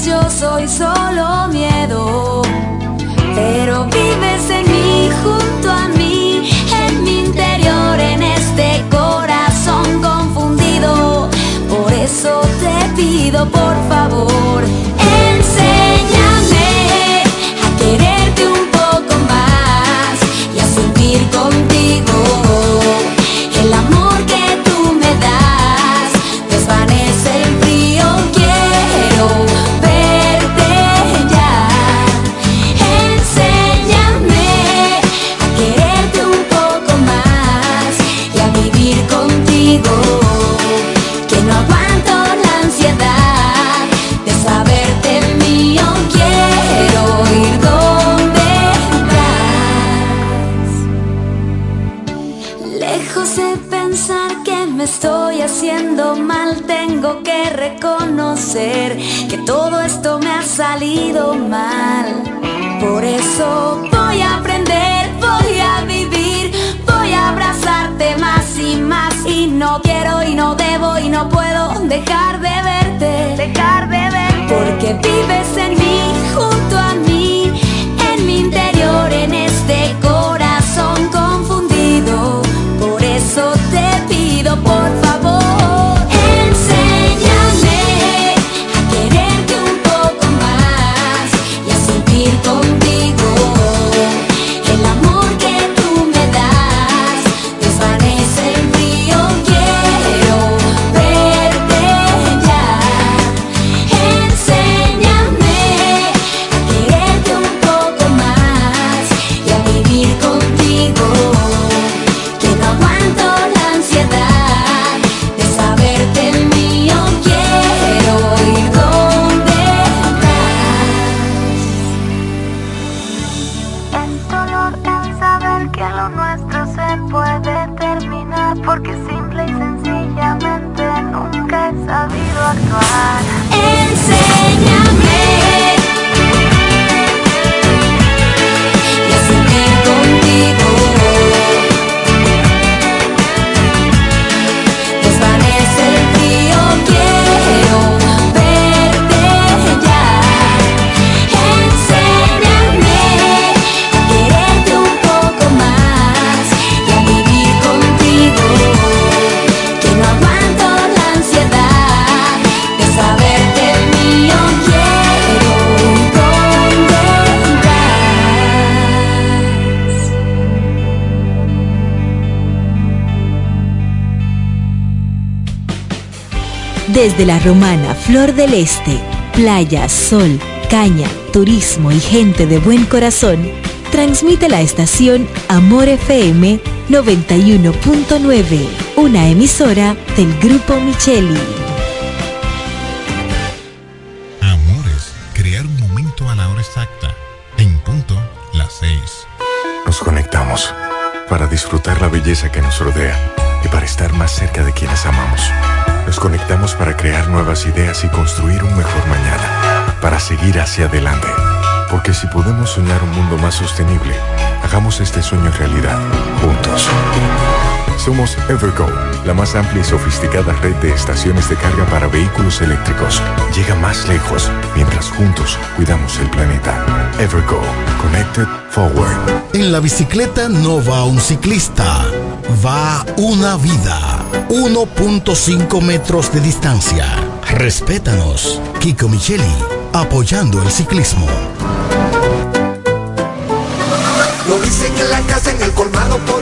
yo soy solo miedo, pero vives en mí junto a mí, en mi interior, en este corazón confundido. Por eso te pido por favor. Voy a aprender, voy a vivir, voy a abrazarte más y más. Y no quiero y no debo y no puedo dejar de verte. Dejar de verte. Porque vives en Desde la romana Flor del Este, playa, sol, caña, turismo y gente de buen corazón, transmite la estación Amor FM 91.9, una emisora del Grupo Micheli. Amores, crear un momento a la hora exacta, en punto las seis. Nos conectamos para disfrutar la belleza que nos rodea y para estar más cerca de quienes amamos. Nos conectamos para crear nuevas ideas y construir un mejor mañana, para seguir hacia adelante. Porque si podemos soñar un mundo más sostenible, hagamos este sueño realidad, juntos. Somos Evergo, la más amplia y sofisticada red de estaciones de carga para vehículos eléctricos. Llega más lejos mientras juntos cuidamos el planeta. Evergo, Connected Forward. En la bicicleta no va un ciclista, va una vida. 1.5 metros de distancia. Respétanos. Kiko Micheli, apoyando el ciclismo. Lo dicen en la casa, en el colmado por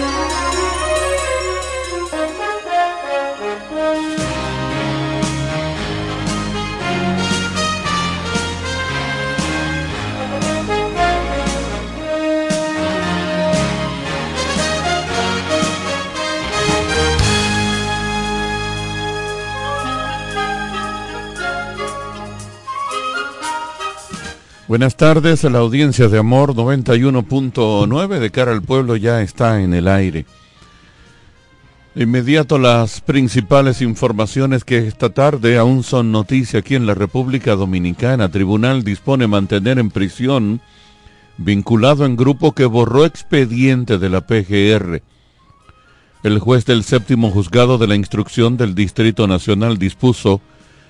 Buenas tardes, la audiencia de Amor 91.9 de cara al pueblo ya está en el aire. De inmediato las principales informaciones que esta tarde aún son noticia aquí en la República Dominicana. Tribunal dispone mantener en prisión vinculado en grupo que borró expediente de la PGR. El juez del séptimo juzgado de la instrucción del Distrito Nacional dispuso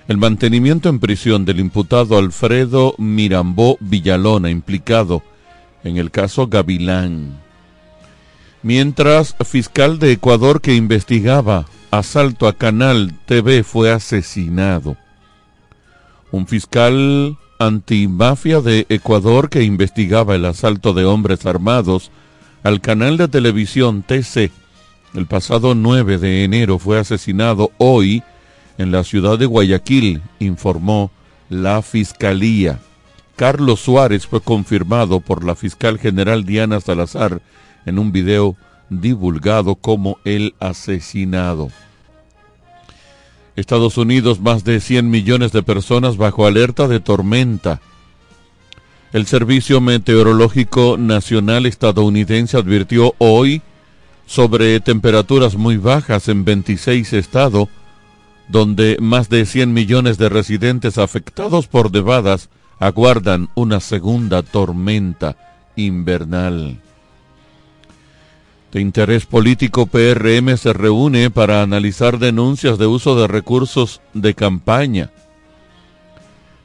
el mantenimiento en prisión del imputado Alfredo Mirambó Villalona, implicado en el caso Gavilán. Mientras, fiscal de Ecuador que investigaba asalto a Canal TV fue asesinado. Un fiscal antimafia de Ecuador que investigaba el asalto de hombres armados al canal de televisión TC el pasado 9 de enero fue asesinado hoy en la ciudad de Guayaquil, informó la Fiscalía. Carlos Suárez fue confirmado por la fiscal general Diana Salazar en un video divulgado como el asesinado. Estados Unidos, más de 100 millones de personas bajo alerta de tormenta. El Servicio Meteorológico Nacional estadounidense advirtió hoy sobre temperaturas muy bajas en 26 estados donde más de 100 millones de residentes afectados por nevadas aguardan una segunda tormenta invernal. De interés político, PRM se reúne para analizar denuncias de uso de recursos de campaña.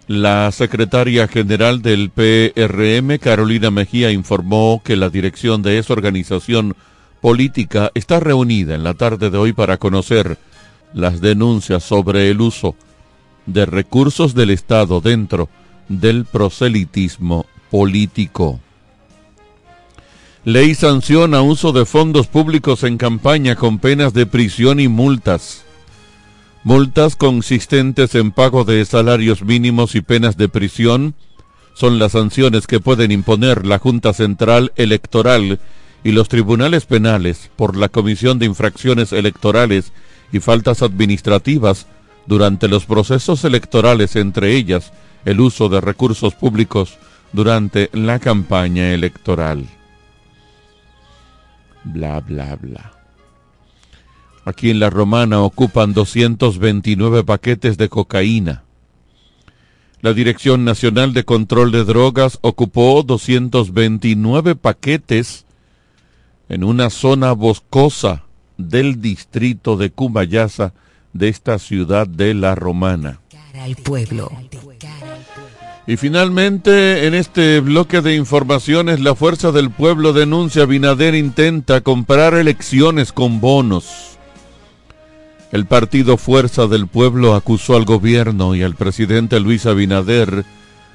La secretaria general del PRM, Carolina Mejía, informó que la dirección de esa organización política está reunida en la tarde de hoy para conocer las denuncias sobre el uso de recursos del Estado dentro del proselitismo político. Ley sanciona uso de fondos públicos en campaña con penas de prisión y multas. Multas consistentes en pago de salarios mínimos y penas de prisión son las sanciones que pueden imponer la Junta Central Electoral y los tribunales penales por la comisión de infracciones electorales y faltas administrativas durante los procesos electorales, entre ellas el uso de recursos públicos durante la campaña electoral. Bla, bla, bla. Aquí en la Romana ocupan 229 paquetes de cocaína. La Dirección Nacional de Control de Drogas ocupó 229 paquetes en una zona boscosa del distrito de Cumayasa de esta ciudad de la Romana. pueblo. Y finalmente, en este bloque de informaciones, la Fuerza del Pueblo denuncia Binader intenta comprar elecciones con bonos. El partido Fuerza del Pueblo acusó al gobierno y al presidente Luis Abinader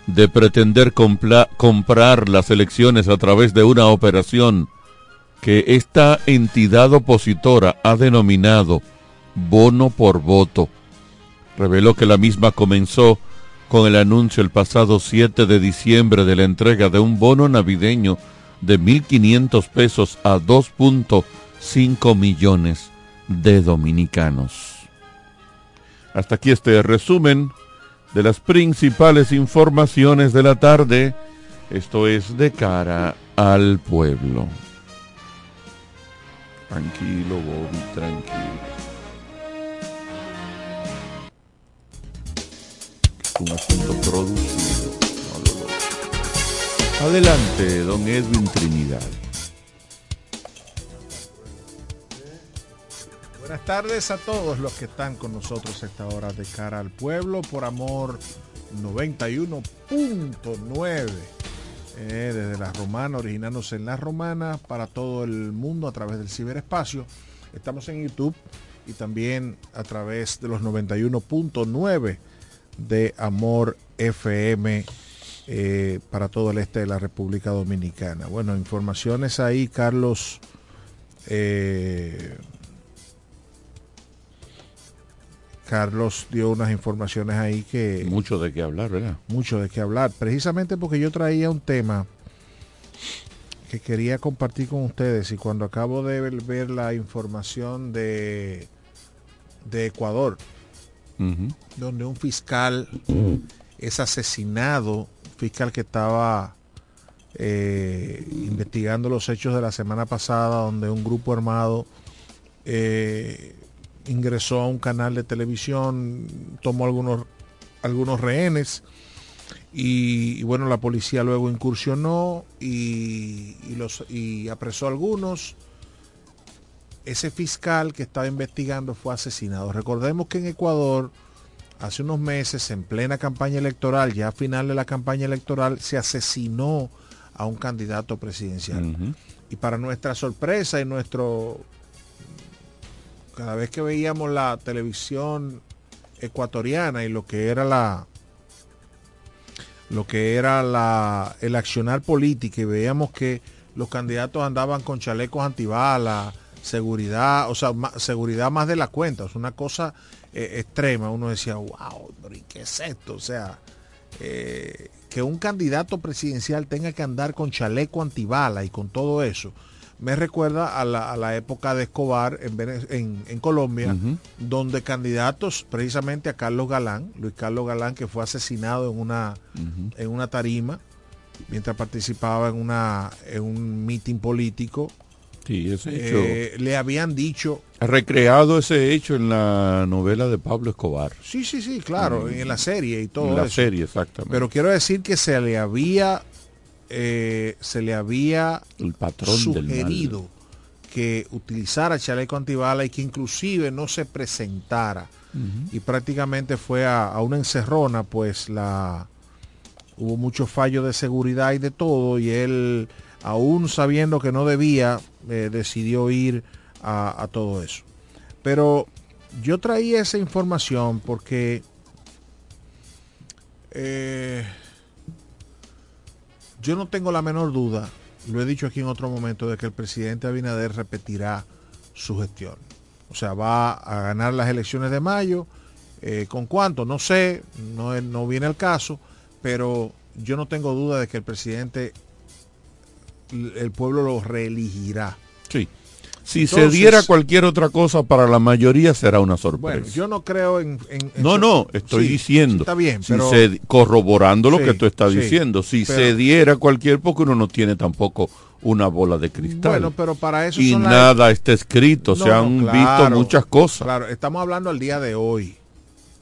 de pretender comprar las elecciones a través de una operación que esta entidad opositora ha denominado bono por voto. Reveló que la misma comenzó con el anuncio el pasado 7 de diciembre de la entrega de un bono navideño de 1.500 pesos a 2.5 millones de dominicanos. Hasta aquí este resumen de las principales informaciones de la tarde. Esto es de cara al pueblo. Tranquilo, Bobby, tranquilo. Es un asunto producido. Adelante, don Edwin Trinidad. Buenas tardes a todos los que están con nosotros a esta hora de cara al pueblo por amor 91.9 eh, desde la romana, originándose en la romana para todo el mundo a través del ciberespacio. Estamos en YouTube y también a través de los 91.9 de Amor FM eh, para todo el este de la República Dominicana. Bueno, informaciones ahí, Carlos. Eh, Carlos dio unas informaciones ahí que... Mucho de qué hablar, ¿verdad? Mucho de qué hablar. Precisamente porque yo traía un tema que quería compartir con ustedes y cuando acabo de ver la información de, de Ecuador, donde un fiscal es asesinado, fiscal que estaba eh, investigando los hechos de la semana pasada, donde un grupo armado eh, ingresó a un canal de televisión, tomó algunos, algunos rehenes y, bueno, la policía luego incursionó y, los, y apresó a algunos. Ese fiscal que estaba investigando fue asesinado. Recordemos que en Ecuador, hace unos meses, en plena campaña electoral, ya a final de la campaña electoral, se asesinó a un candidato presidencial. Y para nuestra sorpresa y nuestro cada vez que veíamos la televisión ecuatoriana y lo que era la lo que era la, el accionar político y veíamos que los candidatos andaban con chalecos antibalas, seguridad, o sea, seguridad más de la cuenta, es una cosa eh, extrema. Uno decía, wow, ¿y qué es esto? O sea, eh, que un candidato presidencial tenga que andar con chaleco antibala y con todo eso me recuerda a la, época de Escobar en, en, Colombia, donde candidatos precisamente a Carlos Galán, Luis Carlos Galán, que fue asesinado en una, en una tarima mientras participaba en, una, en un mitin político. Sí, ese eh, hecho. le habían dicho. Ha recreado ese hecho en la novela de Pablo Escobar. Sí, sí, sí, claro, en la serie y todo. En la serie, exactamente. Pero quiero decir que se le había eh, se le había el patrón sugerido que utilizara chaleco antibala y que inclusive no se presentara. Y prácticamente fue a, a una encerrona, pues la hubo muchos fallos de seguridad y de todo, y él, aún sabiendo que no debía, eh, decidió ir a, a todo eso. Pero yo traía esa información porque eh, yo no tengo la menor duda, lo he dicho aquí en otro momento, de que el presidente Abinader repetirá su gestión. O sea, va a ganar las elecciones de mayo. eh, ¿Con cuánto? No sé, no, no viene el caso, pero yo no tengo duda de que el presidente, el pueblo lo reelegirá. Sí. Si se diera cualquier otra cosa para la mayoría será una sorpresa. Bueno, yo no creo en... en- en no, no, estoy Sí, diciendo. Está bien, si pero... se- corroborando lo Sí, que tú estás sí, diciendo. Si pero- se diera cualquier, porque uno no tiene tampoco una bola de cristal. Bueno, pero para eso y son las- nada está escrito. se han no, visto muchas cosas. Claro, estamos hablando al día de hoy.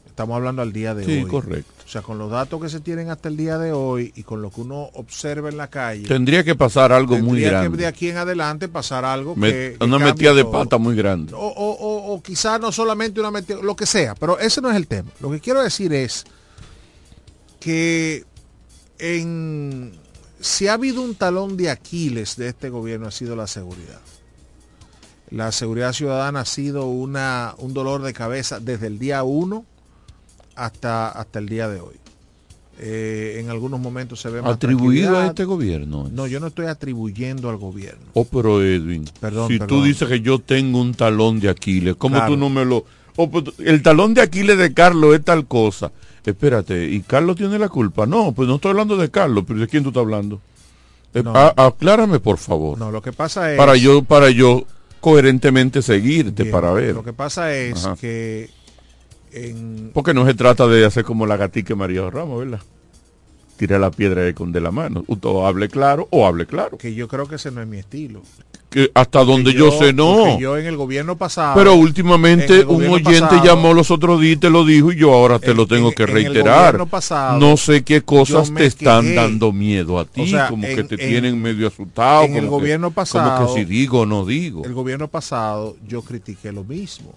Estamos hablando al día de Sí, hoy. correcto. O sea, con los datos que se tienen hasta el día de hoy y con lo que uno observa en la calle. Tendría que pasar algo muy tendría que grande. de aquí en adelante pasar algo Me- que, que una metida de pata muy grande. O, o, o, o quizá no solamente una metida, lo que sea, pero ese no es el tema. Lo que quiero decir es que en si ha habido un talón de Aquiles de este gobierno ha sido la seguridad. La seguridad ciudadana ha sido una, un dolor de cabeza desde el día 1 hasta, hasta el día de hoy. Eh, en algunos momentos se ve más Atribuido a este gobierno. No, yo no estoy atribuyendo al gobierno. Oh, pero Edwin, Perdón, si tú dices que yo tengo un talón de Aquiles, ¿cómo Claro. tú no me lo... oh, pues, el talón de Aquiles de Carlos es tal cosa. Espérate, ¿y Carlos tiene la culpa? No, pues no estoy hablando de Carlos, pero ¿de quién tú estás hablando? Eh, No. a- aclárame, por favor. No, lo que pasa es... Para yo, para yo coherentemente seguirte, Bien, para ver. Lo que pasa es Ajá. que en, Porque no se trata de hacer como la gatica María Ramos, ¿verdad? Tira la piedra de, con de la mano. O hable claro o hable claro. que yo creo que ese no es mi estilo. Que hasta donde Que yo, sé, no. Yo en el gobierno pasado. Pero en últimamente el un oyente pasado, llamó los otros días y te lo dijo y yo ahora te En- lo tengo en- que en el reiterar. pasado, no sé qué cosas te están dando miedo a ti, O sea, como que te en- tienen medio asustado. en el como que- gobierno pasado, Como que si digo o no digo. El gobierno pasado yo critiqué lo mismo.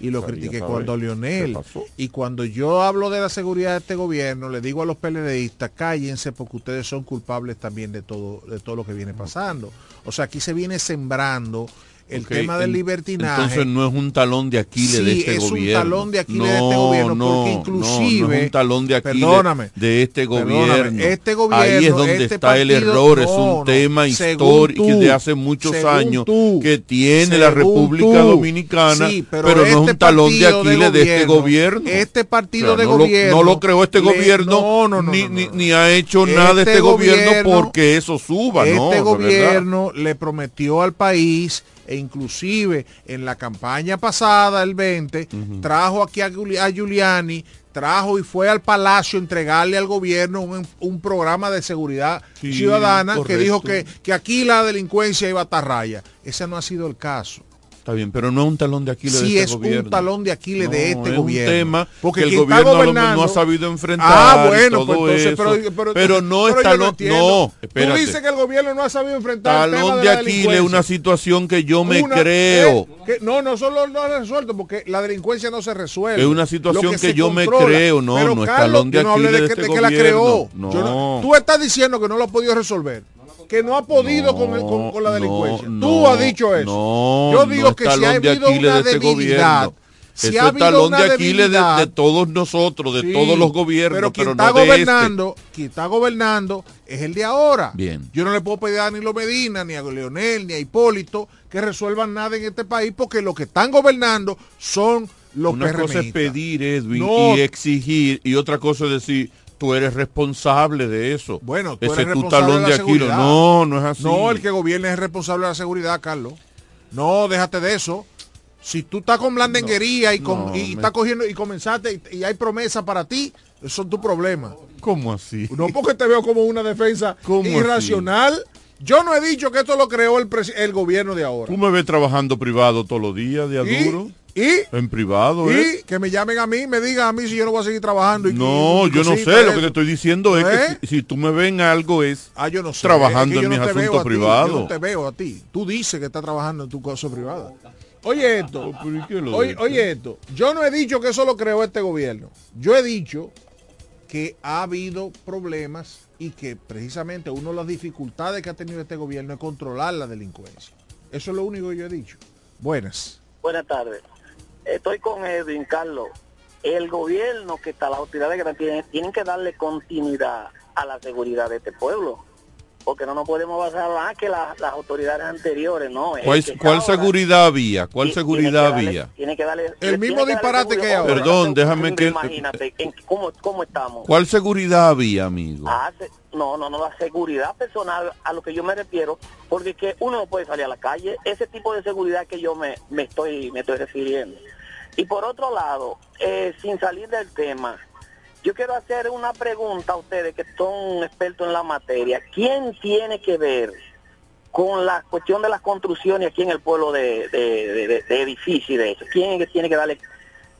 Y lo Quería critiqué cuando Lionel. Y cuando yo hablo de la seguridad de este gobierno, le digo a los PLDistas, cállense porque ustedes son culpables también de todo, de todo lo que viene pasando. O sea, aquí se viene sembrando el tema del libertinaje. Entonces no es un talón de Aquiles Sí, de este es un gobierno. talón de Aquiles no, de este gobierno, no, porque no, inclusive- no es un talón de Aquiles Perdóname, de este gobierno. este gobierno, Ahí es donde este está el error, es un tema histórico tú, de hace muchos años tú, que tiene la República tú. Dominicana, Sí, pero, pero no es este un talón de Aquiles de, este gobierno, gobierno. este partido O sea, de no lo- gobierno no lo creó este le- gobierno, no, no, no, ni, ni- ni ha hecho nada Este este gobierno, gobierno- porque eso suba, ¿no? Este gobierno le prometió al país e inclusive en la campaña pasada, el 20, trajo aquí a, Giuli- a Giuliani, trajo y fue al palacio a entregarle al gobierno un, un programa de seguridad Sí, ciudadana que dijo que, que aquí la delincuencia iba a estar raya. Ese no ha sido el caso. Está bien, pero no es un talón de Aquiles Sí de este es gobierno. un talón de Aquiles de No, este es gobierno. un tema Porque que el gobierno no ha sabido enfrentar. Ah, bueno, todo pues entonces, eso, pero, pero, pero no es talón, entiendo. no, Tú dices que el gobierno no ha sabido enfrentar el tema talón de de Aquiles es una situación que yo me Una- creo. que no, no solo no ha resuelto, porque la delincuencia no se resuelve. Es una situación que yo me creo, no, no es talón de no hablé Aquiles de este de que la creó. gobierno. Yo No. tú estás diciendo que no lo ha podido resolver. Que no ha podido No, con, el- con- con la no, delincuencia. Tú has dicho eso. no, yo digo que si ha de habido Aquiles una de este debilidad, gobierno. si Eso ha es habido talón una de Aquiles de, de todos nosotros, de Sí, todos los gobiernos, pero quien pero está no de este. gobernando, quien está gobernando es el de ahora. Bien. Yo no le puedo pedir a Danilo Medina, ni a Leonel, ni a Hipólito que resuelvan nada en este país porque los que están gobernando son los Una cosa es pedir, Edwin, No. y exigir, y otra cosa es decir, tú eres responsable de eso. Bueno, tú Ese eres es tu responsable talón de de. No, no es así. No, el que gobierna es responsable de la seguridad, Carlos. No, déjate de eso. Si tú estás con blandenguería y, con, no, y me- estás cogiendo y comenzaste y, y hay promesa para ti, eso es tu problema. ¿Cómo así? No porque te veo como una defensa ¿Cómo irracional. Yo no he dicho que esto lo creó el, el gobierno de ahora. Tú me ves trabajando privado todos los días, de ¿Y? Y, En privado, y ¿eh? que me llamen a mí y me digan a mí si yo no voy a seguir trabajando. Y, No, y yo no sé, lo que te estoy diciendo es ¿Eh? que si, si tú me ven algo es Ah, yo no sé. trabajando es que en yo mis no asuntos privados. Yo no te veo a ti. Tú dices que estás trabajando en tu cosa privada. Oye esto. ¿Pero y qué lo Oye, oye esto. Yo no he dicho que eso lo creó este gobierno. Yo he dicho que ha habido problemas y que precisamente una de las dificultades que ha tenido este gobierno es controlar la delincuencia. Eso es lo único que yo he dicho. Buenas. Buenas tardes. Estoy con Edwin, Carlos. El gobierno que está, las autoridades que tienen, tienen que darle continuidad a la seguridad de este pueblo. Porque no nos podemos basar más que la- las autoridades anteriores, ¿no? Es ¿Cuál, que cuál ahora seguridad había? ¿Cuál seguridad tiene que darle- había? Tiene que darle, El mismo disparate que ahora. Perdón, déjame que- Imagínate, ¿en ¿cómo, ¿cómo estamos? ¿Cuál seguridad había, amigo? Ah, se- no, no, no, la seguridad personal a lo que yo me refiero, porque es que uno no puede salir a la calle, ese tipo de seguridad que yo me, me estoy me estoy refiriendo. Y por otro lado, eh, sin salir del tema, yo quiero hacer una pregunta a ustedes que son expertos en la materia. ¿Quién tiene que ver con la cuestión de las construcciones aquí en el pueblo de, de, de- de- de edificios y de eso? ¿Quién es que tiene que darle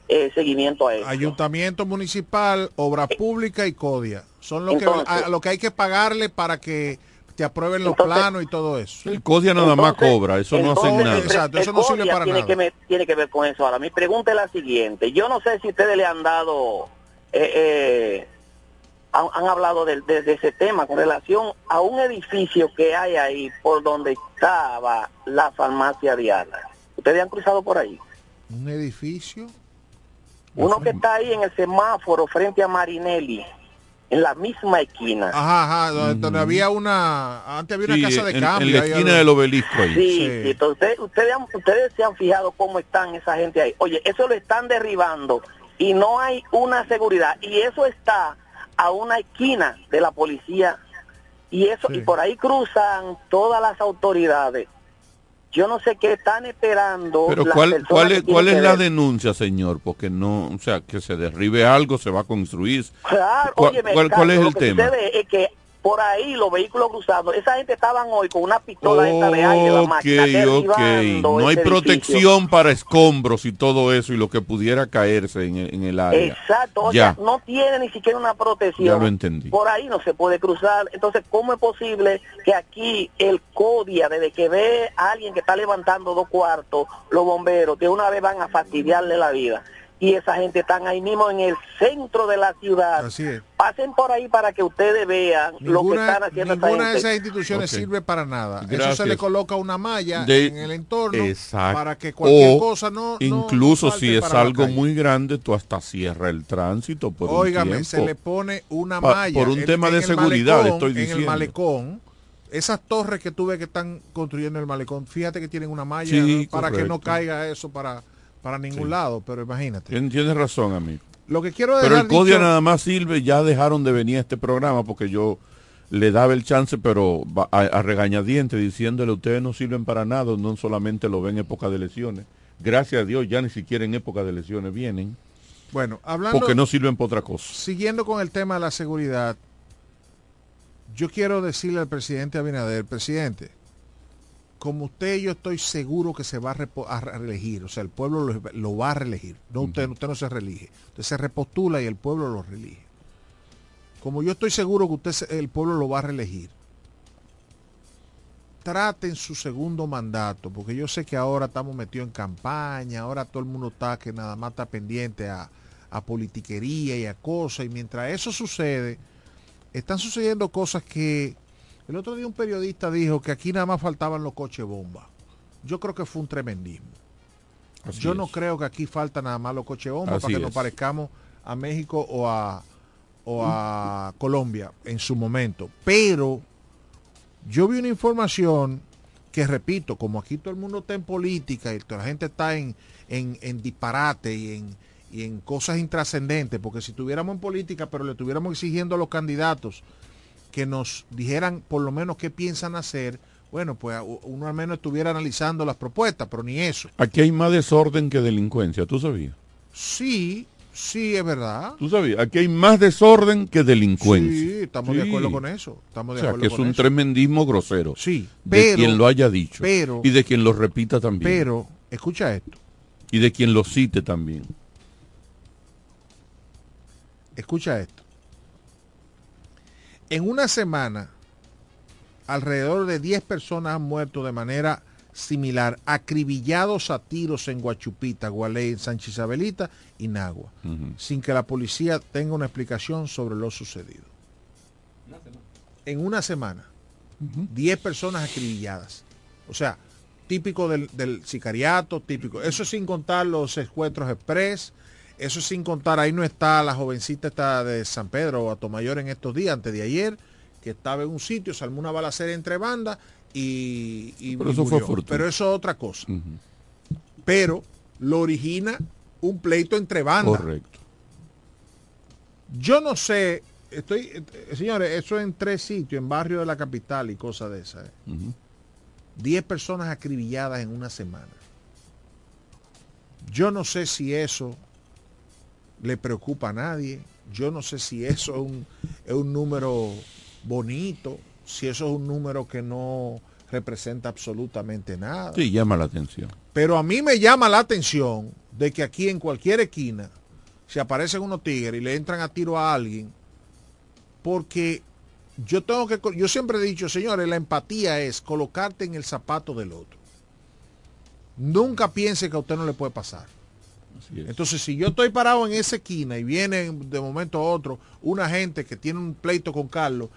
eh, seguimiento a eso? Ayuntamiento municipal, obras públicas y CODIA. Son los que, a, lo que hay que pagarle para que te aprueben los Entonces- planos y todo eso. El CODIA nada más cobra, eso no hacen entonces, nada. Exacto, eso no sirve para tiene nada. Que me- tiene que ver con eso. Ahora, mi pregunta es la siguiente. Yo no sé si ustedes le han dado, eh, han, han hablado de, de- de ese tema con relación a un edificio que hay ahí por donde estaba la farmacia Diana. ¿Ustedes han cruzado por ahí? Un edificio. Uno que está ahí en el semáforo frente a Marinelli, en la misma esquina. Ajá, ajá, donde, donde había una, antes había una Sí, casa de en, cambio. en la esquina del obelisco ahí. Sí, Sí. sí, entonces ustedes, ustedes, han- ustedes se han fijado cómo están esa gente ahí. Oye, eso lo están derribando y no hay una seguridad. Y eso está a una esquina de la policía. Y eso Sí. y por ahí cruzan todas las autoridades. Yo no sé qué están esperando. Pero las ¿cuál, cuál es, cuál es la denuncia, señor? Porque no, o sea, que se derribe algo, se va a construir. Claro, ¿Cuál- óyeme, cuál- cuál es el lo que tema? sucede es que por ahí los vehículos cruzando, esa gente estaban hoy con una pistola esta de aire, la máquina, Ok, ok. derribando No hay protección para escombros y todo eso y lo que pudiera caerse en, el- en el área. Exacto, o Ya. sea, no tiene ni siquiera una protección. Ya lo entendí. Por ahí no se puede cruzar. Entonces, ¿cómo es posible que aquí el CODIA, desde que ve a alguien que está levantando dos cuartos, los bomberos, de una vez van a fastidiarle la vida? Y esa gente están ahí mismo en el centro de la ciudad. Así es. Pasen por ahí para que ustedes vean lo que están haciendo ninguna de esas instituciones sirve para nada. Eso se le coloca una malla De- en el entorno Exacto. para que cualquier O cosa no. Incluso no si es algo muy grande, tú hasta cierra el tránsito por un Óigame, se tiempo. le pone una Pa- malla. por un en- tema en de el seguridad, malecón, estoy En el diciendo. malecón, esas torres que tú ves que están construyendo el malecón, fíjate que tienen una malla Sí, para que no caiga eso para, para ningún lado, pero imagínate. Tien- Tienes razón, amigo. Lo que quiero Pero dejar el CODIA dicho- nada más sirve, ya dejaron de venir a este programa porque yo le daba el chance, pero a regañadientes diciéndole ustedes no sirven para nada, no solamente lo ven en época de elecciones. Gracias a Dios ya ni siquiera en época de elecciones vienen, Bueno, hablando, porque no sirven para otra cosa. siguiendo con el tema de la seguridad, yo quiero decirle al presidente Abinader, presidente, como usted yo estoy seguro que se va a, reelegir, o sea, el pueblo lo, lo va a reelegir, no usted, usted no se reelige, usted se repostula y el pueblo lo reelige. Como yo estoy seguro que usted se- el pueblo lo va a reelegir, traten su segundo mandato, porque yo sé que ahora estamos metidos en campaña, ahora todo el mundo está que nada más está pendiente a, a politiquería y a cosas, y mientras eso sucede, están sucediendo cosas que el otro día un periodista dijo que aquí nada más faltaban los coches bomba. Yo creo que fue un tremendismo. Así Yo es. no creo que aquí falta nada más los coches bomba Así para que nos parezcamos a México o a, o a Colombia en su momento. Pero yo vi una información que, repito, como aquí todo el mundo está en política y toda la gente está en, en, en disparate y en, y en cosas intrascendentes, porque si tuviéramos en política, pero le estuviéramos exigiendo a los candidatos que nos dijeran por lo menos qué piensan hacer, bueno, pues uno al menos estuviera analizando las propuestas, pero ni eso. Aquí hay más desorden que delincuencia, ¿tú sabías? Sí, sí, es verdad. ¿Tú sabías? Aquí hay más desorden que delincuencia. Sí, estamos de acuerdo con eso. Estamos O de sea, acuerdo que es un eso. tremendismo grosero. Sí, de pero- quien lo haya dicho. pero- y de quien lo repita también. Pero, escucha esto. Y de quien lo cite también. Escucha esto. En una semana, alrededor de 10 personas han muerto de manera similar, acribillados a tiros en Guachupita, Gualey, en Sánchez Isabelita y Nagua, sin que la policía tenga una explicación sobre lo sucedido. En una semana, 10 personas acribilladas. O sea, típico del, del sicariato, típico. Eso sin contar los secuestros express, eso sin contar, ahí no está la jovencita está de San Pedro o Atomayor en estos días, antes de ayer, que estaba en un sitio, salmó una balacera entre bandas y, y- Pero y eso fue murió. fortuito. Pero eso es otra cosa. Pero lo origina un pleito entre bandas. Correcto. Yo no sé, estoy, eh, señores, eso en tres sitios, en barrio de la capital y cosas de esas. eh. Diez personas acribilladas en una semana. Yo no sé si eso le preocupa a nadie. Yo no sé si eso es un, es un número bonito, si eso es un número que no representa absolutamente nada. Sí, llama la atención. Pero a mí me llama la atención de que aquí en cualquier esquina se aparecen unos tigres y le entran a tiro a alguien porque yo tengo que yo siempre he dicho, señores, la empatía es colocarte en el zapato del otro. Nunca piense que a usted no le puede pasar. Entonces, si yo estoy parado en esa esquina y viene de momento a otro una gente que tiene un pleito con Carlos,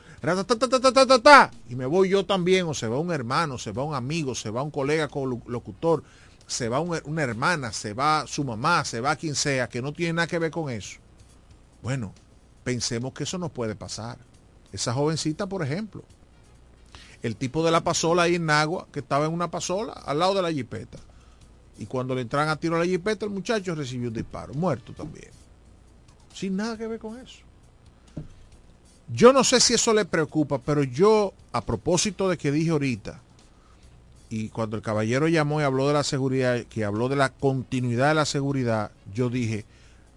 y me voy yo también, o se va un hermano, se va un amigo, se va un colega locutor, se va una hermana, se va su mamá, se va quien sea, que no tiene nada que ver con eso. Bueno, pensemos que eso no puede pasar. Esa jovencita, por ejemplo, el tipo de la pasola ahí en Nagua, que estaba en una pasola al lado de la jipeta y cuando le entran a tiro a la jipeta, el muchacho recibió un disparo, muerto también. Sin nada que ver con eso. Yo no sé si eso le preocupa, pero yo, a propósito de que dije ahorita, y cuando el caballero llamó y habló de la seguridad, que habló de la continuidad de la seguridad, yo dije,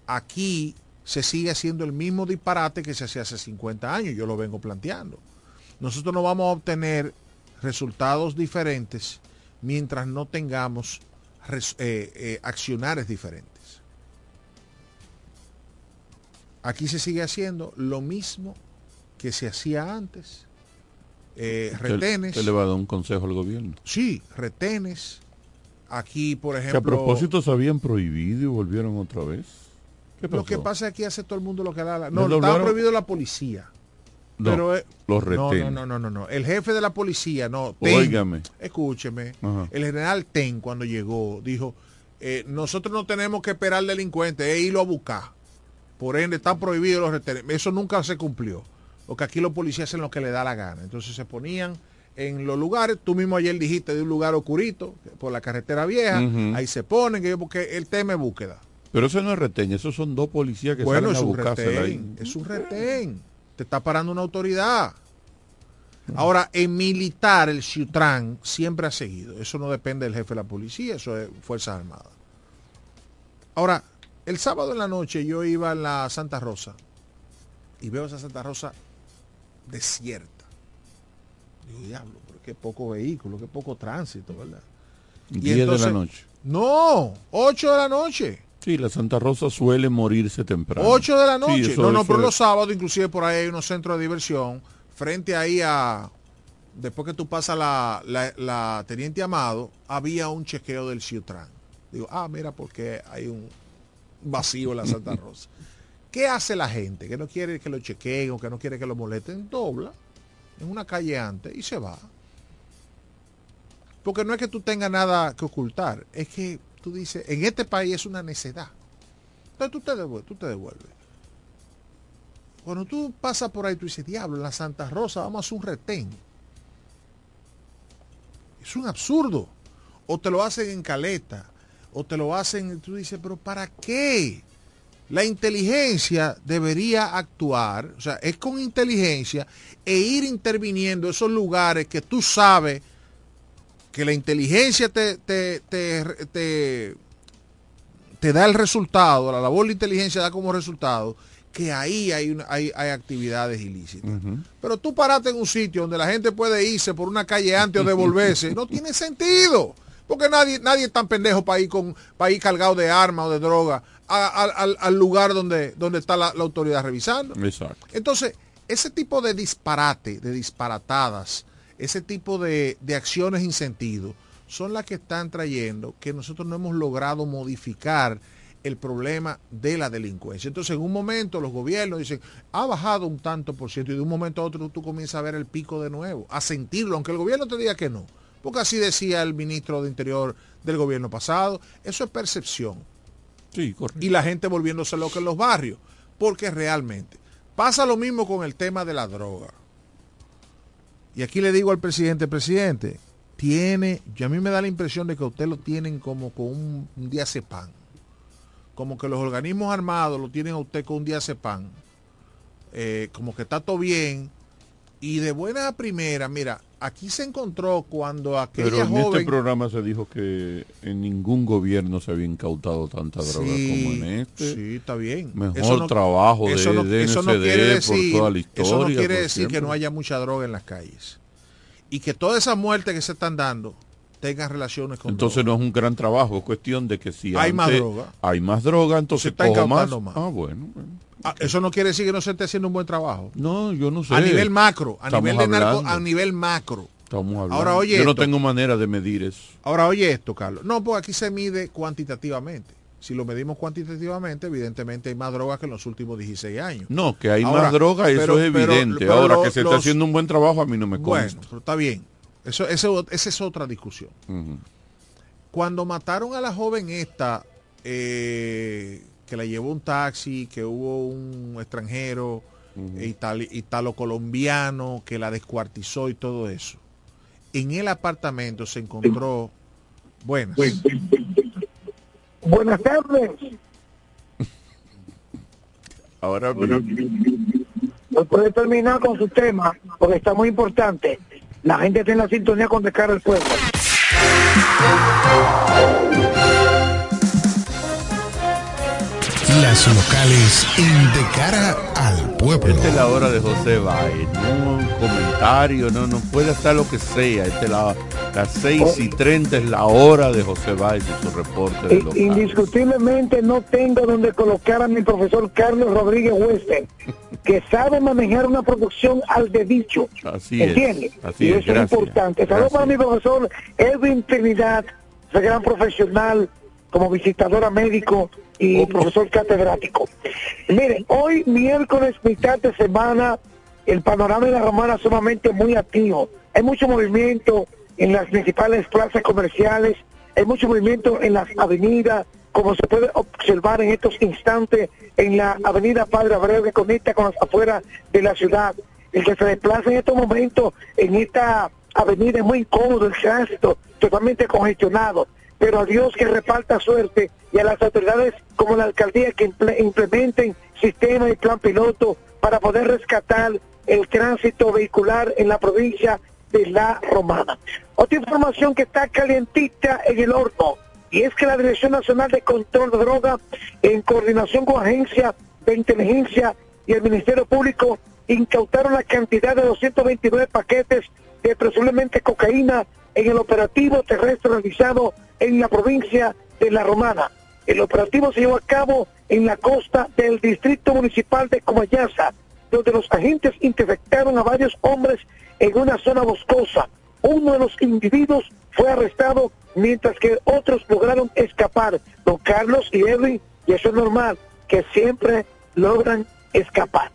aquí se sigue haciendo el mismo disparate que se hacía hace 50 años, yo lo vengo planteando. Nosotros no vamos a obtener resultados diferentes mientras no tengamos res- eh, eh, accionares diferentes. Aquí se sigue haciendo lo mismo que se hacía antes. Eh, retenes. usted le va a dar un consejo al gobierno. Sí, retenes. Aquí, por Que ejemplo. a propósito se habían prohibido y volvieron otra vez. ¿Qué Lo que pasa es que hace todo el mundo lo que da la- ¿Le No, está prohibido la policía. No, pero eh, los no, no, retenes. no, no, no, no. El jefe de la policía, no. Ten, Óigame. Escúcheme. Ajá. El general Ten, cuando llegó, dijo, eh, nosotros no tenemos que esperar al delincuente, es irlo a buscar. Por ende, está prohibido los retenes. Eso nunca se cumplió. Porque aquí los policías hacen lo que les da la gana. Entonces se ponían en los lugares, tú mismo ayer dijiste de un lugar oscurito, por la carretera vieja, ahí se ponen, porque el tema es búsqueda. Pero eso no es retén, esos son dos policías que Bueno, salen es a un buscársela ahí. es un retén. Te está parando una autoridad. Ahora, en militar, el Ciutran siempre ha seguido. Eso no depende del jefe de la policía, eso es Fuerzas Armadas. Ahora, el sábado en la noche yo iba a la Santa Rosa y veo esa Santa Rosa desierta. Digo, diablo, pero qué poco vehículo, qué poco tránsito, ¿verdad? Y 10 de la noche. No, 8 de la noche. Sí, la Santa Rosa suele morirse temprano. 8 de la noche. no, no, pero los sábados, inclusive por ahí hay unos centros de diversión. Frente ahí a. Después que tú pasas la, la, la Teniente Amado, había un chequeo del Ciutran. Digo, ah, mira, porque hay un vacío en la Santa Rosa. ¿Qué hace la gente que no quiere que lo chequeen o que no quiere que lo molesten? Dobla en una calle antes y se va. Porque no es que tú tengas nada que ocultar, es que tú dices, en este país es una necedad. Entonces tú te devuelves. Tú te devuelves. Cuando tú pasas por ahí, tú dices, diablo, en la Santa Rosa vamos a hacer un retén. Es un absurdo. O te lo hacen en caleta, o te lo hacen, tú dices, pero ¿para qué? La inteligencia debería actuar, o sea, es con inteligencia e ir interviniendo esos lugares que tú sabes que la inteligencia te, te, te, te, te da el resultado, la labor de inteligencia da como resultado que ahí hay, una- hay, hay actividades ilícitas. Pero tú parate en un sitio donde la gente puede irse por una calle antes o devolverse, no tiene sentido. Porque nadie, nadie es tan pendejo para ir con, para ir cargado de armas o de droga a- a- al, al lugar donde, donde está la, la autoridad revisando. Exacto. Entonces, ese tipo de disparate, de disparatadas, ese tipo de, de acciones sin sentido, son las que están trayendo que nosotros no hemos logrado modificar el problema de la delincuencia. Entonces, en un momento los gobiernos dicen, ha bajado un tanto por ciento, y de un momento a otro tú comienzas a ver el pico de nuevo, a sentirlo, aunque el gobierno te diga que no. Porque así decía el ministro de Interior del gobierno pasado. Eso es percepción. Sí, correcto. Y la gente volviéndose loca en los barrios. Porque realmente pasa lo mismo con el tema de la droga. Y aquí le digo al presidente, presidente, tiene, yo a mí me da la impresión de que usted lo tienen como con un, un diazepam. Como que los organismos armados lo tienen a usted con un diazepam. Eh, como que está todo bien. Y de buena a primera, mira, aquí se encontró cuando aquella Pero en joven... este programa se dijo que en ningún gobierno se había incautado tanta droga Sí, como en este. Sí, está bien. Mejor Eso no- trabajo de eso no, eso no DNCD quiere decir, por toda la historia. Eso no quiere decir que no haya mucha droga en las calles. Y que todas esas muertes que se están dando tengan relaciones con Entonces no es un gran trabajo, es cuestión de que si Hay más antes droga. hay más droga, entonces Se está cojo más. más. Ah, bueno. bueno. Ah, eso no quiere decir que no se esté haciendo un buen trabajo. No, yo no sé. A nivel macro, a Estamos nivel de narco, a nivel macro. Estamos hablando. Ahora oye Yo no tengo manera de medir eso. Ahora oye esto, Carlos. No, pues aquí se mide cuantitativamente. Si lo medimos cuantitativamente, evidentemente hay más droga que en los últimos 16 años. No, que hay Ahora, más droga, eso pero- es evidente. pero Ahora que se está haciendo un buen trabajo, a mí no me Bueno, consta. pero está bien. Eso, eso- esa es otra discusión. Cuando mataron a la joven esta, eh, que la llevó un taxi, que hubo un extranjero itali- italo-colombiano que la descuartizó y todo eso, en el apartamento se encontró, buenas, Buenas tardes. Ahora No puede terminar con su tema porque está muy importante. La gente está en la sintonía con de cara al pueblo. Las locales en De Cara al Pueblo. Esta es la hora de José Báez, no un comentario, no, no puede estar lo que sea. Esta es la, las 6 y 30 es la hora de José Báez y su reporte de I- local. Indiscutiblemente no tengo donde colocar a mi profesor Carlos Rodríguez Wester, que sabe manejar una producción al. Así es, ¿Entiende? así y es, eso es gracias, importante. Saludos para mi profesor Edwin Trinidad, ese gran profesional como visitador médico y profesor catedrático. Miren, hoy miércoles, mitad de semana, el panorama de la romana es sumamente muy activo. Hay mucho movimiento en las principales plazas comerciales, hay mucho movimiento en las avenidas, como se puede observar en estos instantes en la avenida Padre Abreu que conecta con las afueras de la ciudad. El que se desplaza en estos momentos en esta avenida es muy incómodo, el tránsito totalmente congestionado pero a Dios que reparta suerte y a las autoridades como la alcaldía que imple- implementen sistema y plan piloto para poder rescatar el tránsito vehicular en la provincia de La Romana. Otra información que está calientita en el horno y es que la Dirección Nacional de Control de Droga, en coordinación con Agencia de Inteligencia y el Ministerio Público, incautaron la cantidad de 229 paquetes de presumiblemente cocaína en el operativo terrestre realizado en la provincia de La Romana. El operativo se llevó a cabo en la costa del distrito municipal de Comayasa, donde los agentes interceptaron a varios hombres en una zona boscosa. Uno de los individuos fue arrestado mientras que otros lograron escapar. Don Carlos y Edwin, y eso es normal, que siempre logran escapar.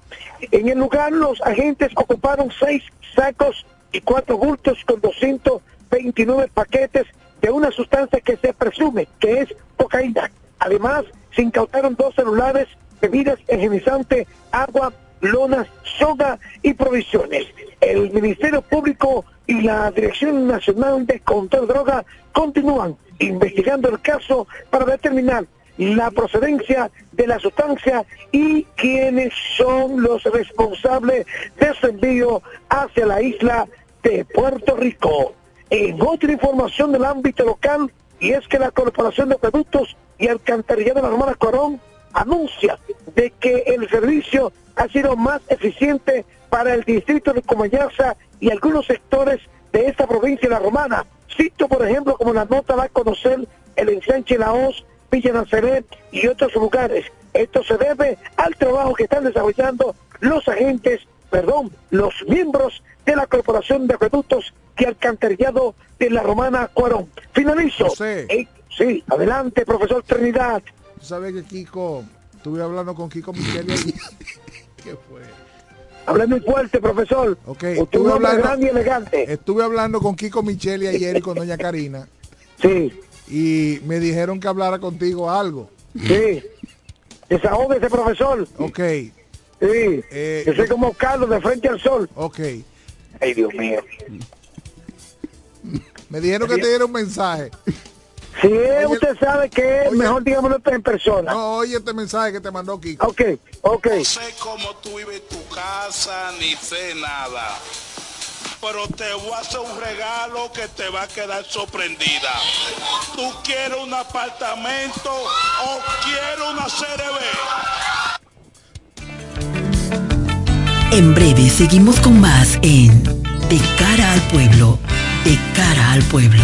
En el lugar los agentes ocuparon seis sacos y cuatro bultos con 229 paquetes de una sustancia que se presume que es cocaína. Además, se incautaron dos celulares, bebidas higienizantes, agua, lonas, soga y provisiones. El Ministerio Público y la Dirección Nacional de Control de Droga continúan investigando el caso para determinar la procedencia de la sustancia y quiénes son los responsables de su envío hacia la isla de Puerto Rico. En otra información del ámbito local, y es que la Corporación de Productos y Alcantarillado de la Romana Corón anuncia de que el servicio ha sido más eficiente para el distrito de Comayasa y algunos sectores de esta provincia de la Romana. Sitio, por ejemplo, como la nota va a conocer el ensanche La Hoz, Villa Nazaret y otros lugares. Esto se debe al trabajo que están desarrollando los agentes, perdón, los miembros de la Corporación de Acueductos y Alcantarillado de la Romana Cuarón. Finalizo. Eh, sí, adelante, profesor Trinidad. ¿Sabes que Kiko, estuve hablando con Kiko Micheli ¿Qué fue? Hablé muy fuerte, profesor. Ok, estuve hablando, grande y elegante. Estuve hablando con Kiko Micheli ayer y con doña Karina. Sí. Y me dijeron que hablara contigo algo. Sí. Desahógese, profesor. Ok. Sí. Eh, Yo soy como Carlos de frente al sol. Ok. Ay, Dios mío. Me dijeron que te diera un mensaje. Si usted sabe que es, mejor digámoslo en persona. No, oye este mensaje que te mandó Kiko. Ok, ok. No sé cómo tú vives tu casa, ni sé nada. Pero te voy a hacer un regalo que te va a quedar sorprendida. ¿Tú quieres un apartamento o quieres una CRB? En breve seguimos con más en De cara al pueblo, de cara al pueblo,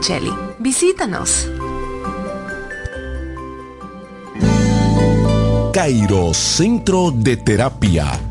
Visítanos. Cairo Centro de Terapia.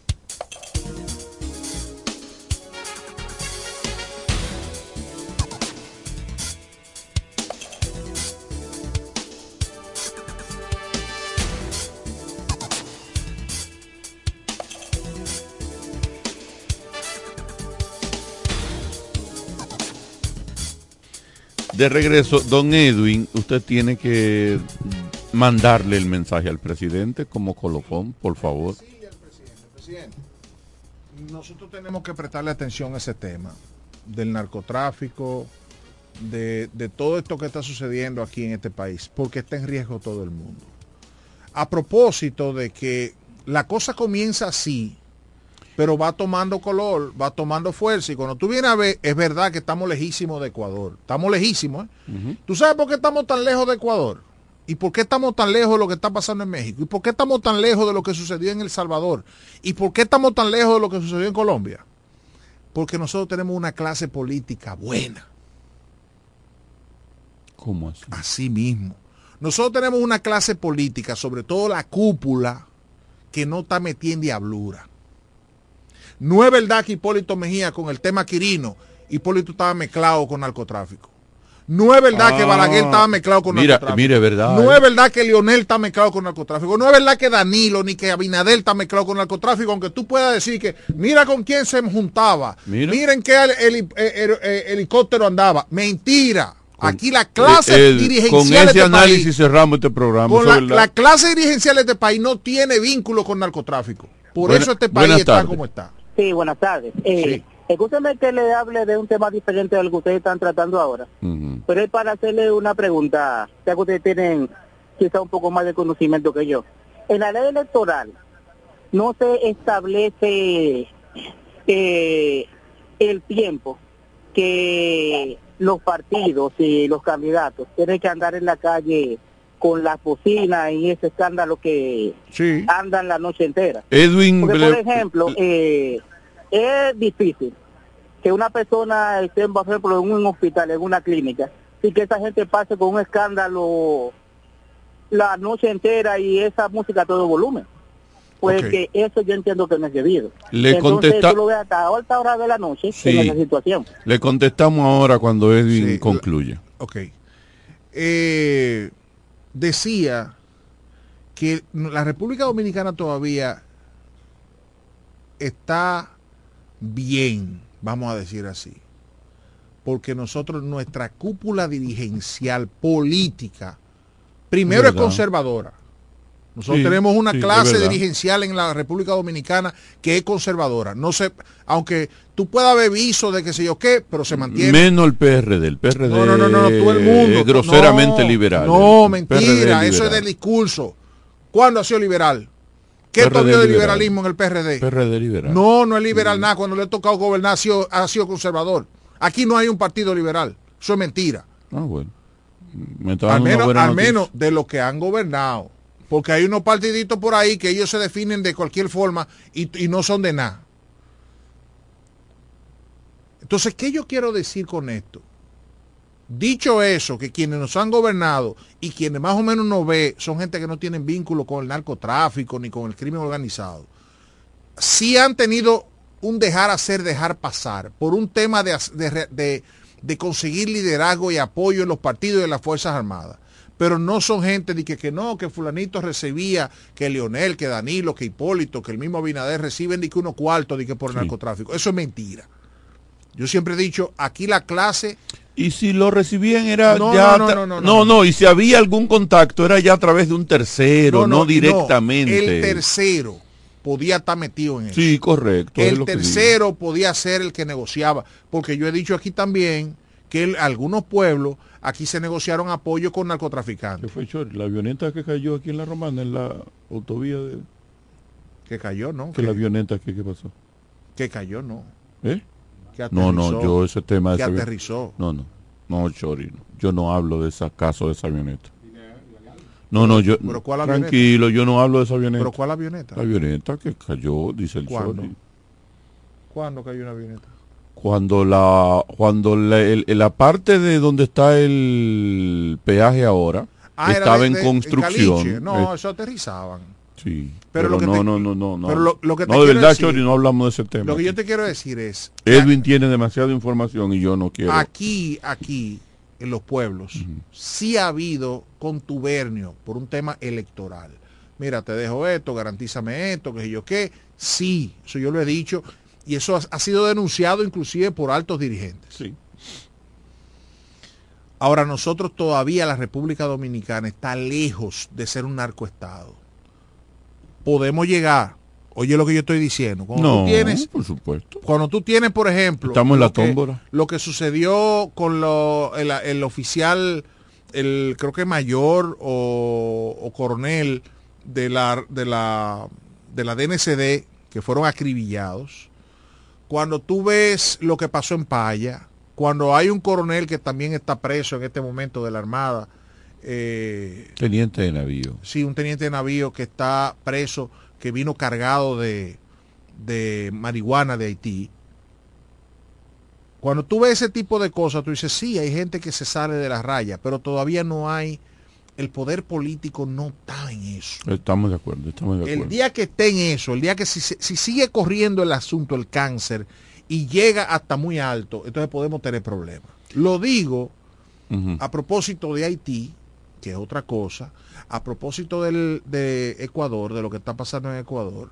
De regreso, don Edwin, usted tiene que mandarle el mensaje al presidente como colofón, por favor. Nosotros tenemos que prestarle atención a ese tema del narcotráfico, de, de todo esto que está sucediendo aquí en este país, porque está en riesgo todo el mundo. A propósito de que la cosa comienza así, pero va tomando color, va tomando fuerza. Y cuando tú vienes a ver, es verdad que estamos lejísimos de Ecuador. Estamos lejísimos. ¿eh? ¿Tú sabes por qué estamos tan lejos de Ecuador? ¿Y por qué estamos tan lejos de lo que está pasando en México? ¿Y por qué estamos tan lejos de lo que sucedió en El Salvador? ¿Y por qué estamos tan lejos de lo que sucedió en Colombia? Porque nosotros tenemos una clase política buena. ¿Cómo así? Así mismo. Nosotros tenemos una clase política, sobre todo la cúpula, que no está metida en diablura. No es verdad que Hipólito Mejía con el tema Quirino, Hipólito estaba mezclado con narcotráfico. No es verdad que Balaguer estaba mezclado con mira, narcotráfico. Verdad. No eh. es verdad que Lionel está mezclado con narcotráfico. No es verdad que Danilo ni que Abinadel está mezclado con narcotráfico, aunque tú puedas decir que mira con quién se juntaba. Mira. Miren qué heli- heli- eh, eh, eh, helicóptero andaba. Mentira. Aquí la clase Eh, eh, dirigencial con de ese este análisis país, cerramos este programa. con la, clase dirigencial de este país no tiene vínculo con narcotráfico. Por Buena- eso este país está como está. Sí, buenas tardes. Eh, Escúcheme que le hable de un tema diferente al que ustedes están tratando ahora. Pero es para hacerle una pregunta, ya que ustedes tienen quizá un poco más de conocimiento que yo. En la ley electoral no se establece eh, el tiempo que los partidos y los candidatos tienen que andar en la calle con las bocinas y ese escándalo que Sí. andan la noche entera. Edwin, Porque, por ejemplo, eh, es difícil que una persona esté, por ejemplo, en un hospital, en una clínica, y que esa gente pase con un escándalo la noche entera y esa música a todo volumen. Pues que eso yo entiendo que no es debido. Le Entonces contesta- tú lo ves hasta alta hora de la noche Sí. en esa situación. le contestamos ahora cuando Edwin concluya. Ok. Eh, decía que la República Dominicana todavía está bien, vamos a decir así, porque nosotros, nuestra cúpula dirigencial política, primero es conservadora. Nosotros Sí, tenemos una sí, clase dirigencial en la República Dominicana que es conservadora. No sé, aunque tú puedas haber viso de que sé yo qué, pero se mantiene. Menos el PRD. El PRD No, no, no, no, todo el mundo. es groseramente No, liberal. No, mentira, eso es del discurso. ¿Cuándo ha sido liberal? ¿Qué PRD vio de liberal. liberalismo en el PRD? PRD liberal. No, no es liberal nada. Cuando le ha tocado gobernar ha sido, ha sido conservador. Aquí no hay un partido liberal. Eso es mentira. Ah, bueno. Me Al menos, al menos de lo que han gobernado. Porque hay unos partiditos por ahí que ellos se definen de cualquier forma y, y no son de nada. Entonces, ¿qué yo quiero decir con esto? Dicho eso, que quienes nos han gobernado y quienes más o menos nos ve son gente que no tienen vínculo con el narcotráfico ni con el crimen organizado, sí han tenido un dejar hacer, dejar pasar, por un tema de, de- de- de conseguir liderazgo y apoyo en los partidos y en las Fuerzas Armadas. Pero no son gente de que, que no, que fulanito recibía, que Leonel, que Danilo, que Hipólito, que el mismo Abinader reciben de que unos cuartos de que por narcotráfico. Eso es mentira. Yo siempre he dicho, aquí la clase Y si lo recibían era No, ya... no, no, no, no, no, no, y si había algún contacto era ya a través de un tercero, no, directamente. el tercero podía estar metido en eso. Sí, correcto. el tercero podía ser el que negociaba, porque yo he dicho aquí también que el- algunos pueblos aquí se negociaron apoyo con ¿Qué narcotraficantes. fue, Chori? La avioneta que cayó aquí en la Romana, en la autovía de... Que cayó, ¿no? Que la avioneta, ¿qué, qué pasó? Que cayó, no. ¿Eh? Que No, no, yo ese tema... de Que avi- aterrizó. No, no, no, Chori, no. yo no hablo de ese caso de esa avioneta. No, no, yo... ¿Pero cuál avioneta? Tranquilo, yo no hablo de esa avioneta. ¿Pero cuál avioneta? La avioneta que cayó, dice el ¿Cuándo? Chori. ¿Cuándo cayó una avioneta? Cuando la cuando la, el- la parte de donde está el peaje ahora Ah, estaba en de- construcción. Caliche. No, Eh, eso aterrizaban. sí. pero Pero, lo que no, te- no, no, no, no. pero lo- lo que te no, de verdad, decir- Chori, no hablamos de ese tema. Lo que yo te quiero decir es, Edwin tiene demasiada información y yo no quiero. aquí, aquí, en los pueblos, sí ha habido contubernio por un tema electoral. Mira, te dejo esto, garantízame esto, que yo qué. Sí, eso yo lo he dicho. Y eso ha, sido denunciado inclusive por altos dirigentes. Sí. Ahora nosotros todavía la República Dominicana está lejos de ser un narcoestado. Podemos llegar. Oye lo que yo estoy diciendo. Cuando no, tú tienes, por supuesto. cuando tú tienes, por ejemplo, Estamos en la lo que- lo que sucedió con lo- el, el oficial, el creo que mayor o, o coronel de la, de la de la DNCD que fueron acribillados. Cuando tú ves lo que pasó en Paya, cuando hay un coronel que también está preso en este momento de la Armada, eh, Teniente de navío. Sí, un teniente de navío que está preso, que vino cargado de, de marihuana de Haití. Cuando tú ves ese tipo de cosas, tú dices, sí, hay gente que se sale de la raya, pero todavía no hay, el poder político no está en eso. Estamos de acuerdo, estamos de acuerdo. El día que esté en eso, el día que si, sigue corriendo el asunto, el cáncer, y llega hasta muy alto, entonces podemos tener problemas. Lo digo a propósito de Haití, que es otra cosa, a propósito del, de Ecuador, de lo que está pasando en Ecuador,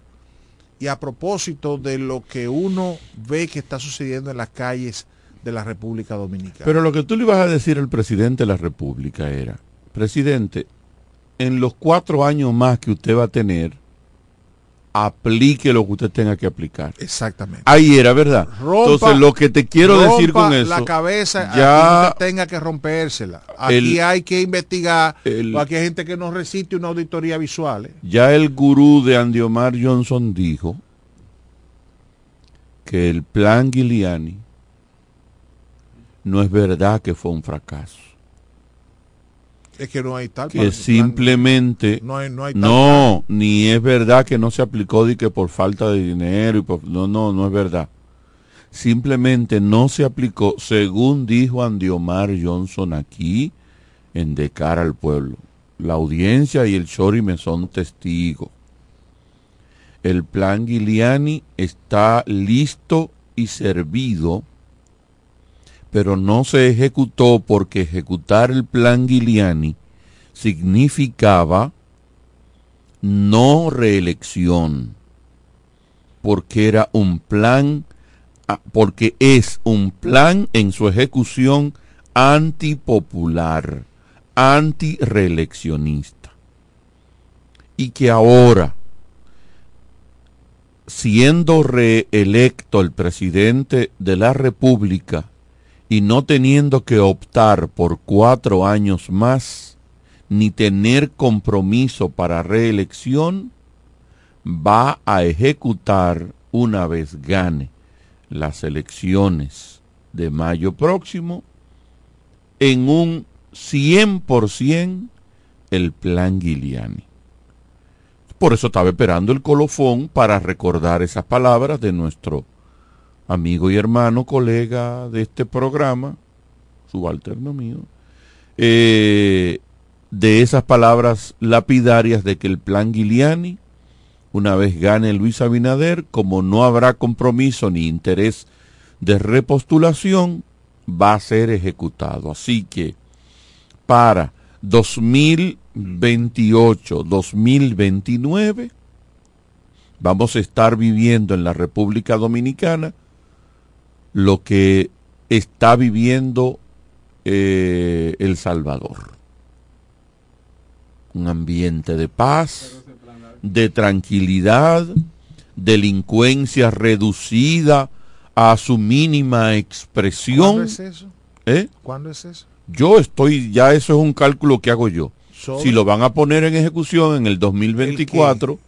y a propósito de lo que uno ve que está sucediendo en las calles de la República Dominicana. Pero lo que tú le ibas a decir al presidente de la República era, presidente, en los cuatro años más que usted va a tener, aplique lo que usted tenga que aplicar. Exactamente. Ahí era, ¿verdad? Rompa- Entonces, lo que te quiero decir con eso, la cabeza ya aquí tenga que rompérsela. Aquí el- hay que investigar, el- aquí hay gente que no resiste una auditoría visual. ¿eh? ya el gurú de Andiomar Johnson dijo que el plan Giuliani no es verdad que fue un fracaso. Es que no hay tal que plan- simplemente No hay- no hay tal no, ni es verdad que no se aplicó de que por falta de dinero y por- no no no es verdad. Simplemente no se aplicó según dijo Andiomar Johnson aquí en De cara al pueblo. La audiencia y el Chori me son testigos. El plan Giuliani está listo y servido pero no se ejecutó porque ejecutar el plan Giuliani significaba no reelección, porque era un plan, ah, porque es un plan en su ejecución antipopular, antireeleccionista. Y que ahora, siendo reelecto el presidente de la República, y no teniendo que optar por cuatro años más, ni tener compromiso para reelección, va a ejecutar una vez gane las elecciones de mayo próximo en un 100% el plan Giuliani. Por eso estaba esperando el colofón para recordar esas palabras de nuestro amigo y hermano, colega de este programa, subalterno mío, eh, de esas palabras lapidarias de que el plan Giuliani, una vez gane Luis Abinader, como no habrá compromiso ni interés de repostulación, va a ser ejecutado. Así que para 2028-2029 vamos a estar viviendo en la República Dominicana lo que está viviendo eh, El Salvador. Un ambiente de paz, de tranquilidad, delincuencia reducida a su mínima expresión. ¿Cuándo es eso? ¿Eh? ¿Cuándo es eso? Yo estoy, ya eso es un cálculo que hago yo. Sobre- Si lo van a poner en ejecución en el 2024, el,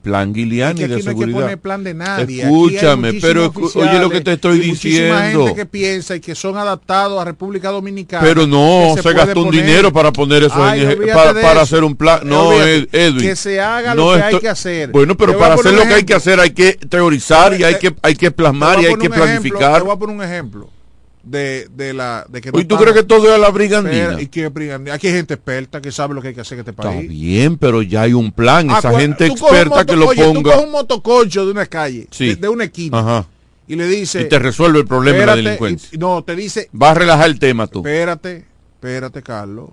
plan Giuliani Es que de aquí no hay que seguridad. plan de nadie. Hay Escúchame, pero oye lo que te estoy y diciendo. gente que piensa y que son adaptados a República Dominicana. Pero no, se, puede gastó un dinero para poner eso Ay, en para, para eso. hacer un plan. No. Ed- Edwin. Que se haga no lo que hay que hacer. Bueno, pero para hacer lo que hay que hacer hay que teorizar y hay que, hay que plasmar y hay que un ejemplo, planificar. te voy a poner un ejemplo de, de la de que no Oye, ¿tú crees que todo es la brigandina? ¿y qué brigandina? Aquí hay gente experta que sabe lo que hay que hacer en este Está país. bien, pero ya hay un plan. Esa Acu- gente experta que lo oye, Tú ponga. coges un motoconcho de una calle, Sí. de, de una esquina, Ajá. y le dice... Y te resuelve el problema de la espérate, delincuencia. y- no, te dice... Va a relajar el tema tú. Espérate, espérate, Carlos.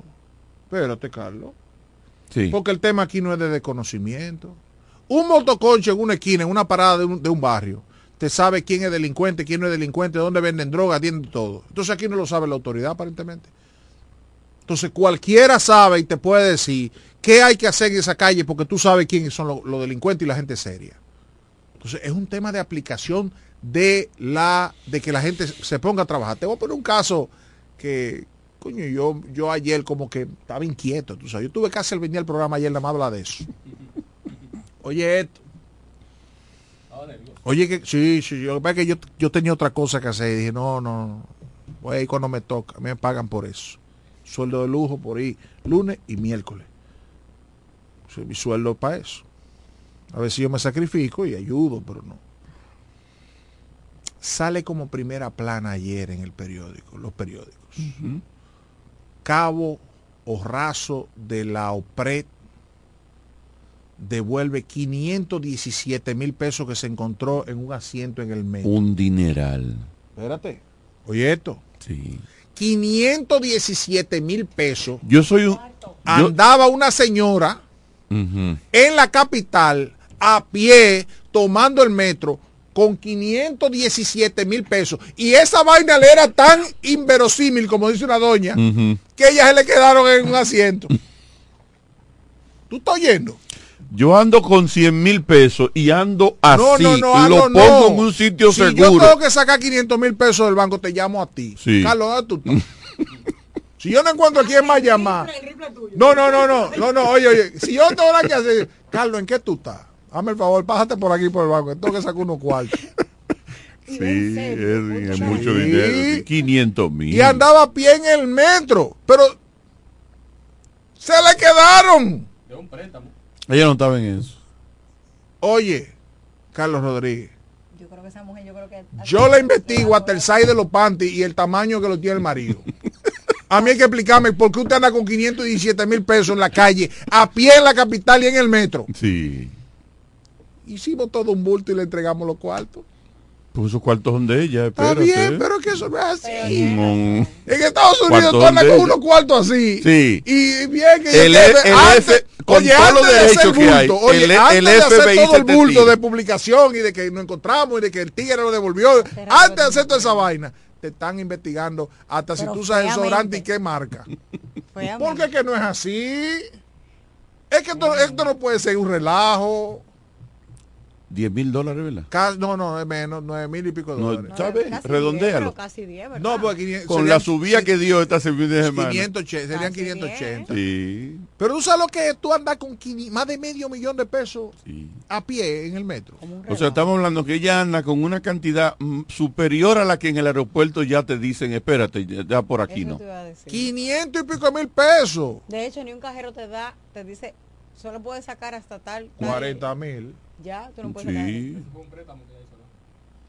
Espérate, Carlos. Sí. Porque el tema aquí no es de desconocimiento. Un motoconcho en una esquina, en una parada de un, de un barrio, te sabe quién es delincuente, quién no es delincuente, dónde venden drogas, tienen todo. Entonces aquí no lo sabe la autoridad aparentemente. Entonces cualquiera sabe y te puede decir qué hay que hacer en esa calle porque tú sabes quiénes son los, delincuentes y la gente seria. Entonces es un tema de aplicación de la de que la gente se ponga a trabajar. Te voy a poner un caso que coño yo yo ayer como que estaba inquieto, tú. Yo tuve que hacer venir el programa ayer nada más hablar de eso. Oye esto. Oye que sí, sí, yo, que yo, yo tenía otra cosa que hacer y dije, no, no, no, voy a ir cuando me toca, me pagan por eso. Sueldo de lujo por ir lunes y miércoles. Mi sueldo para eso. A ver si yo me sacrifico y ayudo, pero no. Sale como primera plana ayer en el periódico, los periódicos. Cabo o raso de la OPRED devuelve 517 mil pesos que se encontró en un asiento en el metro. Un dineral. Espérate. Oye esto. Sí. 517 mil pesos. Yo soy un. yo- Andaba una señora en la capital a pie tomando el metro con 517 mil pesos. Y esa vaina le era tan inverosímil, como dice una doña, que ellas se le quedaron en un asiento. ¿Tú estás oyendo? Yo ando con 100 mil pesos y ando así. no, no, no, lo pongo no. en un sitio si yo seguro. tengo que sacar 500 mil pesos del banco, te llamo a ti. Sí. Carlos, ¿dónde tú estás? si yo no encuentro a quién más llamar. No, no, no, no, no, no, oye, oye. Si yo tengo nada que hacer, Carlos, ¿en qué tú estás? Hazme el favor, pásate por aquí por el banco. Tengo que sacar unos cuartos. Sí, es Sí. mucho dinero. sí. 500 mil. Y andaba a pie en el metro. Pero se le quedaron. Ella no estaba en eso. Oye, Carlos Rodríguez. Yo creo que esa mujer, yo creo que... Yo la investigo hasta el size de los panties y el tamaño que lo tiene el marido. A mí hay que explicarme por qué usted anda con 517 mil pesos en la calle, a pie en la capital y en el metro. Sí. Hicimos todo un bulto y le entregamos los cuartos. Pues esos cuartos son de ella, Está bien, pero es que eso no es así. No. En Estados Unidos ¿Cuartos tú andas con unos cuartos así. Sí. Y bien que El- te- el antes, F- con oye, todos los antes de hacer derechos que hay, bulto, oye, el- antes el de hacer todo el bulto de publicación y de que nos encontramos y de que el tigre lo devolvió, antes de hacer toda esa vaina, te están investigando hasta si tú usas desodorante y qué marca. Porque es que no es así. Es que esto, esto no puede ser un relajo. 10 mil dólares, ¿verdad? No, no, es menos, nueve mil y pico de No, dólares. ¿sabes? Casi Redondéalo. 10, pero casi 10, ¿verdad? No, porque 500 Con serían- la subida que dio esta de semana. 580, serían Casi 580. Sí. Pero tú sabes lo que es tú andas con 500 más de medio millón de pesos a pie en el metro. O sea, estamos hablando que ella anda con una cantidad mm, superior a la que en el aeropuerto ya te dicen, espérate, ya, ya por aquí Eso no. te iba a decir. 500 y pico mil pesos. De hecho, ni un cajero te da, te dice, solo puedes sacar hasta tal. tal- 40 mil. Ya, tú no puedes sacar. Sí.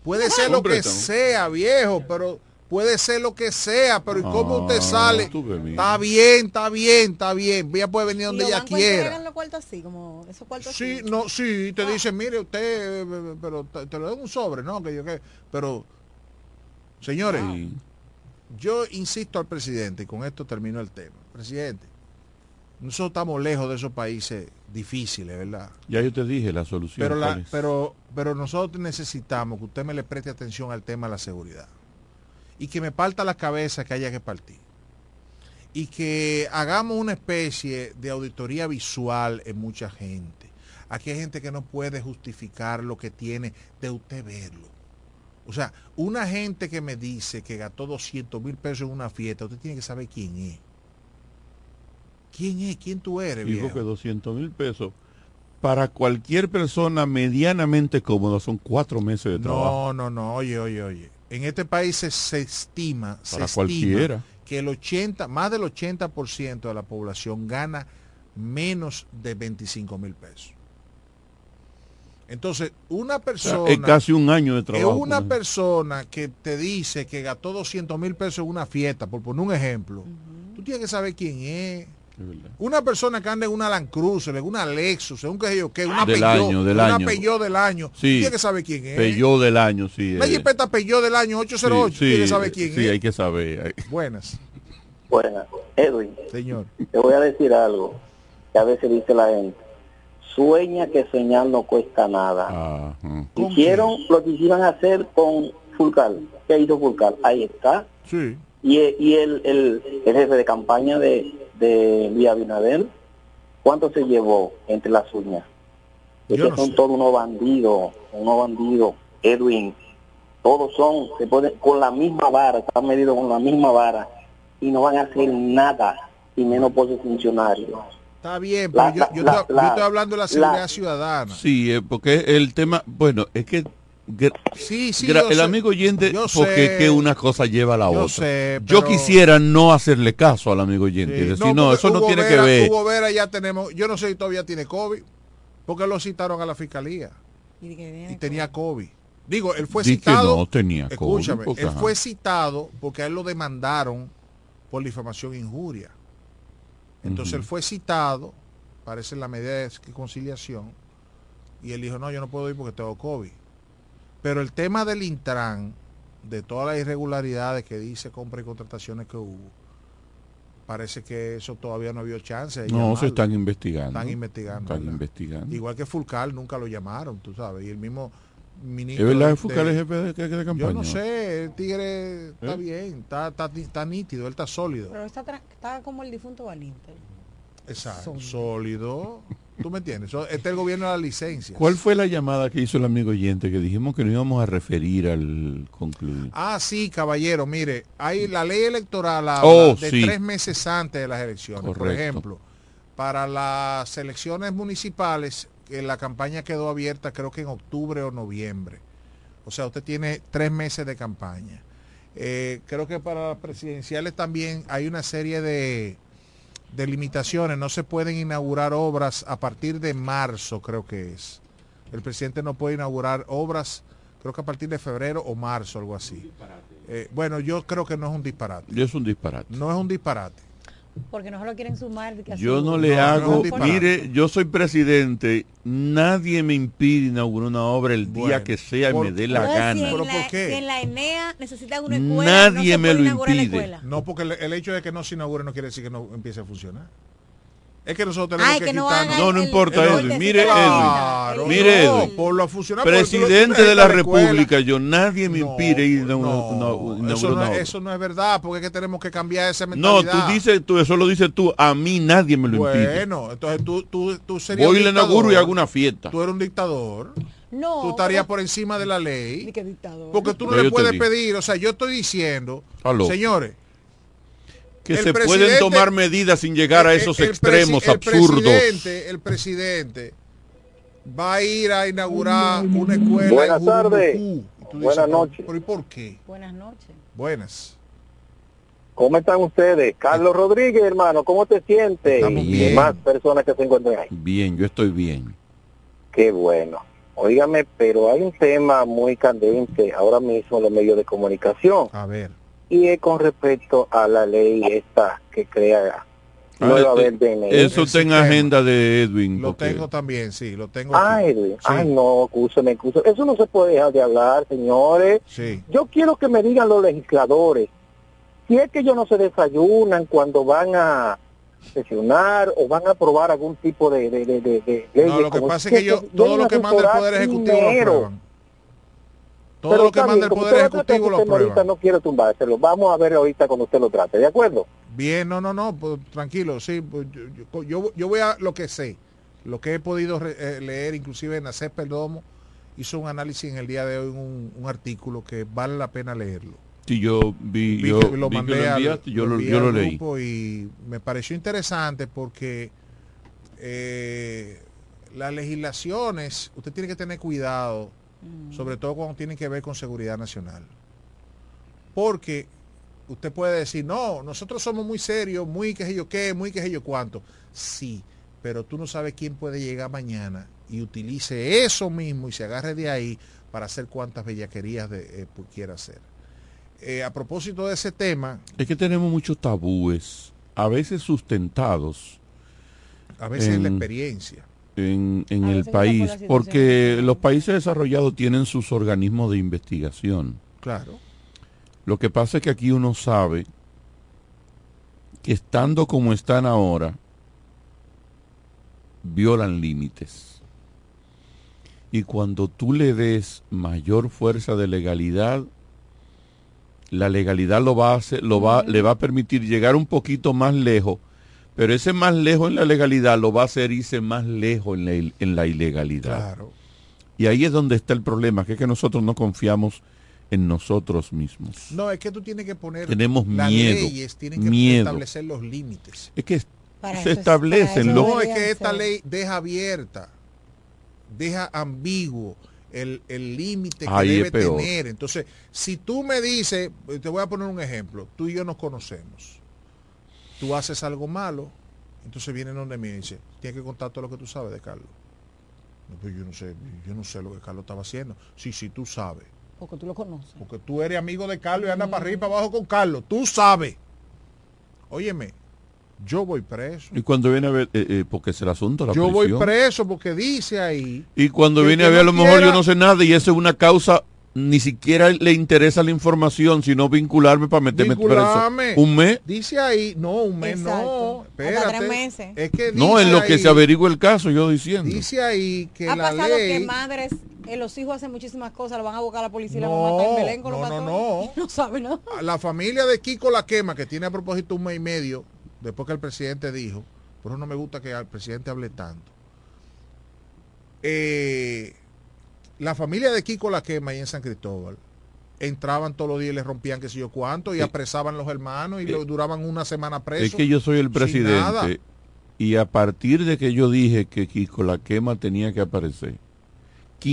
Puede ser lo que sea, viejo, pero puede ser lo que sea, pero ¿y cómo usted Ah, sale? Está bien, está bien, está bien. Ella puede venir ¿Y donde ella quiera. los cuartos así, como esos cuartos Sí, así? no, sí, te dicen, mire usted, eh, pero te, te lo den un sobre, ¿no? Que yo que, pero, señores, yo insisto al presidente, y con esto termino el tema. Presidente, nosotros estamos lejos de esos países difíciles, ¿verdad? Ya yo te dije la solución. Pero, pero, pero nosotros necesitamos que usted me le preste atención al tema de la seguridad. Y que me parta la cabeza que haya que partir. Y que hagamos una especie de auditoría visual en mucha gente. Aquí hay gente que no puede justificar lo que tiene de usted verlo. O sea, una gente que me dice que gastó 200 mil pesos en una fiesta, usted tiene que saber quién es. ¿Quién es? ¿Quién tú eres? Digo viejo? que 200 mil pesos para cualquier persona medianamente cómoda son cuatro meses de trabajo. No, no, no, oye, oye, oye. En este país se, se estima, se Para estima cualquiera. que el 80, más del 80% de la población gana menos de 25 mil pesos. Entonces, una O sea, persona... es casi un año de es trabajo. una persona que te dice que gastó 200 mil pesos en una fiesta, por poner un ejemplo, tú tienes que saber quién es. Una persona que anda en una Land Cruiser, en una Lexus, en un que sé yo qué, una Del Peugeot, año, del una año. Peugeot del año, Sí. tienes que saber quién es. Peugeot del año, sí. Una eh. jipeta Peugeot del año 808, Sí, tienes que sí, saber quién sí, es. hay que saber. hay- Buenas. Buenas. Edwin, Señor. te voy a decir algo que a veces dice la gente. Sueña que soñar no cuesta nada. Hicieron lo que quisieran hacer con Fulcal. ¿Qué hizo Fulcal? Ahí está. Sí. Y, y el, el, el jefe de campaña de, de Luis Abinader, ¿cuánto se llevó entre las uñas? Yo no son sé. todos unos bandidos, unos bandidos. Edwin, todos son, se ponen con la misma vara, están medidos con la misma vara y no van a hacer nada, y menos por sus funcionarios. Está bien, pero La- yo, yo la- estoy, la- yo estoy hablando de la seguridad la- ciudadana. Sí, eh, porque el tema, bueno, es que Sí, sí, el sé. amigo oyente, Yo porque sé. que una cosa lleva a la Yo otra. sé, Yo quisiera no hacerle caso al amigo oyente. y decir, no, eso no tiene Vera- que ver. Hugo Vera ya tenemos, yo no sé si todavía tiene COVID, porque lo citaron a la fiscalía y tenía COVID. Digo, él fue Di que citado. no tenía COVID, escúchame, porque, él ajá. fue citado porque a él lo demandaron por difamación e injuria. Entonces él fue citado, parece en la medida de conciliación, y él dijo, no, yo no puedo ir porque tengo COVID. Pero el tema del Intran, de todas las irregularidades que dice compra y contrataciones que hubo, parece que eso todavía no había chance. de No, llamarlo. se están investigando. Están investigando. Están ¿verdad? investigando. Igual que Fulcal nunca lo llamaron, tú sabes, y el mismo ¿Es ministro. verdad de- que Fulcar es jefe de, de- de campaña? Yo no sé, el tigre está ¿Eh? bien, está, está, está nítido, él está sólido. Pero está, está como el difunto valiente. Exacto, sólido. ¿Tú me entiendes? So, Este es el gobierno de la licencia. ¿Cuál fue la llamada que hizo el amigo oyente que dijimos que no íbamos a referir al concluir? Ah, sí, caballero, mire, hay la ley electoral Oh, de sí. tres meses antes de las elecciones. Por ejemplo, para las elecciones municipales, que la campaña quedó abierta creo que en octubre o noviembre. O sea, usted tiene tres meses de campaña. Eh, creo que para las presidenciales también hay una serie de, de limitaciones. No se pueden inaugurar obras a partir de marzo, creo que es. El presidente no puede inaugurar obras, creo que a partir de febrero o marzo, algo así. Eh, bueno, yo creo que no es un disparate. Es un disparate. No es un disparate. Porque no se lo quieren sumar. que Yo no le no hago, mire, yo soy presidente, nadie me impide inaugurar una obra el día que sea y me dé la gana. si en ¿Pero la- por qué? Si en la ENEA necesitan una escuela, no Nadie se me puede lo impide. escuela. No, porque el, el hecho de que no se inaugure no quiere decir que no empiece a funcionar. Es que nosotros tenemos Ay, que, que no quitarnos- No, no el- importa, el Edwin. Mire, Claro, esquina. Mire, no, Edwin. por lo tú Presidente de la. República, yo nadie me No, impide ir a una, no, eso, no es, obra. eso no es verdad, porque es que tenemos que cambiar esa No, mentalidad. tú dices, tú, eso lo dices tú, a mí nadie me lo impide. Bueno, entonces tú, tú, tú serías Voy y le inauguro y hago una fiesta. Tú eres un dictador. No. Tú estarías pero- por encima de la ley. Ni que dictador. Porque tú no, No, le puedes pedir, o sea, yo estoy diciendo, Aló. señores, que el se pueden tomar medidas sin llegar a el- esos el extremos absurdos. presidente, el presidente va a ir a inaugurar una escuela. en Buenas tardes. Buenas noches. ¿Pero y por qué? Buenas noches. Buenas. ¿Cómo están ustedes? Carlos Rodríguez, hermano, ¿cómo te sientes? Estamos y demás personas que se encuentran ahí. Bien, yo estoy bien. Qué bueno. Óigame, pero hay un tema muy candente ahora mismo en los medios de comunicación A ver. Y es con respecto a la ley esta que crea Ah, en Eso está en agenda de Edwin. Lo porque- tengo también, sí, lo tengo. Ah, aquí. Edwin. Sí, Ay, no, acúsame, acúsame. Eso no se puede dejar de hablar, señores. sí. Yo quiero que me digan los legisladores si es que ellos no se desayunan cuando van a sesionar o van a aprobar algún tipo de, de, de, de- de leyes. No, lo que pasa es que yo, todo lo que manda el Poder Ejecutivo lo aprueban. Todo Pero lo que manda el Poder Ejecutivo lo ahorita, aprueban. no quiero tumbárselo. Vamos a ver ahorita cuando usted lo trate, ¿de acuerdo? Bien, no, no, no, pues, tranquilo, sí, pues, yo, yo- voy a lo que sé. lo que he podido re- eh, leer, inclusive Nacés Perdomo hizo un análisis en el día de hoy, un, un artículo que vale la pena leerlo. Si yo vi, Vi yo que lo vi que mandé lo al- enviaste, yo lo, yo lo leí. grupo y me pareció interesante porque eh, las legislaciones, usted tiene que tener cuidado, sobre todo cuando tienen que ver con seguridad nacional. Porque usted puede decir, no, nosotros somos muy serios, muy que sé yo qué, muy que sé yo cuánto. Sí, pero tú no sabes quién puede llegar mañana y utilice eso mismo y se agarre de ahí para hacer cuantas bellaquerías de, eh, quiera hacer. Eh, a propósito de ese tema, Es que tenemos muchos tabúes, a veces sustentados a veces la en- experiencia. En, el país, porque los países desarrollados tienen sus organismos de investigación. Claro. Lo que pasa es que aquí uno sabe que estando como están ahora, violan límites. Y cuando tú le des mayor fuerza de legalidad, la legalidad lo va a hacer, lo va, le va a permitir llegar un poquito más lejos, pero ese más lejos en la legalidad lo va a hacer irse más lejos en la, il- en la ilegalidad. Claro. Y ahí es donde está el problema, que es que nosotros no confiamos en nosotros mismos. No, es que tú tienes que poner Tenemos las miedo, leyes, tienen que miedo. establecer los límites. Es que Para se eso establecen No, los... es que esta ley deja abierta, deja ambiguo el el límite que debe tener. Entonces, si tú me dices, te voy a poner un ejemplo, tú y yo nos conocemos, tú haces algo malo, entonces viene donde mí y dice, tienes que contar todo lo que tú sabes de Carlos. No, pues yo no sé, yo no sé lo que Carlos estaba haciendo. Sí, sí, tú sabes. Porque tú lo conoces. Porque tú eres amigo de Carlos y andas para arriba y para abajo con Carlos. Tú sabes. Óyeme, yo voy preso. Y cuando viene a ver, eh, eh, porque es el asunto, la Yo voy preso porque dice ahí. Y cuando viene a ver, a no lo mejor quiera- yo no sé nada y esa es una causa, ni siquiera le interesa la información, sino vincularme para meterme Vincularme. preso. Un mes. Dice ahí, no, un mes no. Espérate. Hasta tres meses. Es que No, en lo que se averigua el caso, yo diciendo. Dice ahí que Ha la pasado ley. que madres, eh, los hijos hacen muchísimas cosas, lo van a buscar a la policía y la No, mamá está en Belén con los no, no, no. No sabe nada. La familia de Kiko La Quema, que tiene a propósito un mes y medio, después que el presidente dijo, por eso no me gusta que el presidente hable tanto. Eh, la familia de Kiko La Quema ahí en San Cristóbal entraban todos los días y le rompían qué sé yo cuánto y apresaban los hermanos y lo duraban una semana preso. Es que yo soy el presidente y a partir de que yo dije que Kiko la quema tenía que aparecer,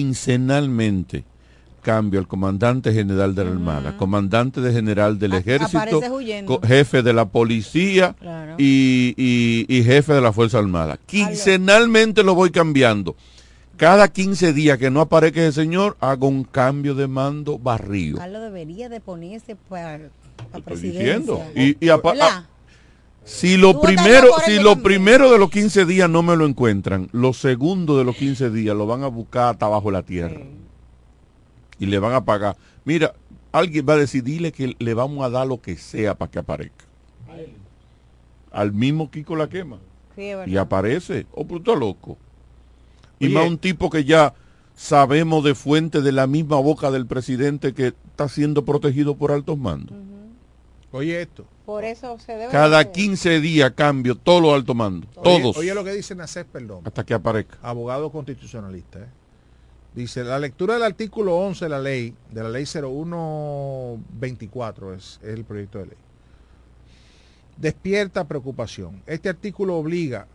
quincenalmente cambio al comandante general de la Armada, comandante de general del ejército, jefe de la policía Claro. y, y- y jefe de la Fuerza Armada. Quincenalmente lo voy cambiando. Cada 15 días que no aparezca ese señor, hago un cambio de mando barrio. Carlos debería de ponerse para Estoy presidencia. diciendo. Y, a- si lo primero, si lo primero de los 15 días no me lo encuentran, los segundos de los 15 días lo van a buscar hasta abajo de la tierra. Y le van a pagar. Mira, alguien va a decir, dile que le vamos a dar lo que sea para que aparezca. Al mismo Kiko la quema. Sí, Y aparece. Oh, pero está loco. Y Oye. más un tipo que ya sabemos de fuente de la misma boca del presidente que está siendo protegido por altos mandos. Oye esto. Por eso se debe Cada de- 15 días cambio todos los altos mandos. Oye- Todos. Oye, lo que dice Nacés, perdón. Hasta que aparezca. abogado constitucionalista. ¿eh? Dice, la lectura del artículo 11 de la ley, de la ley 0124 es, es el proyecto de ley, despierta preocupación. Este artículo obliga,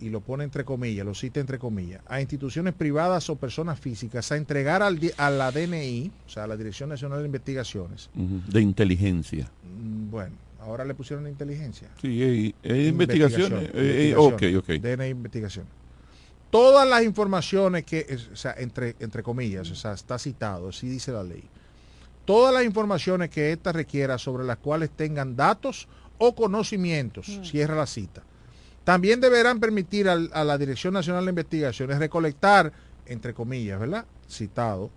y lo pone entre comillas, lo cita entre comillas, a instituciones privadas o personas físicas a entregar al, a la DNI, o sea, a la Dirección Nacional de Investigaciones, De inteligencia. mm, bueno, ahora le pusieron inteligencia. Sí, eh, eh, investigaciones. Eh, eh, ok, ok. DNA investigación. Todas las informaciones que, o sea, entre, entre comillas, o sea, está citado, así dice la ley. Todas las informaciones que ésta requiera sobre las cuales tengan datos o conocimientos, cierra la cita. También deberán permitir al- a la Dirección Nacional de Investigaciones recolectar, entre comillas, ¿verdad? Citado,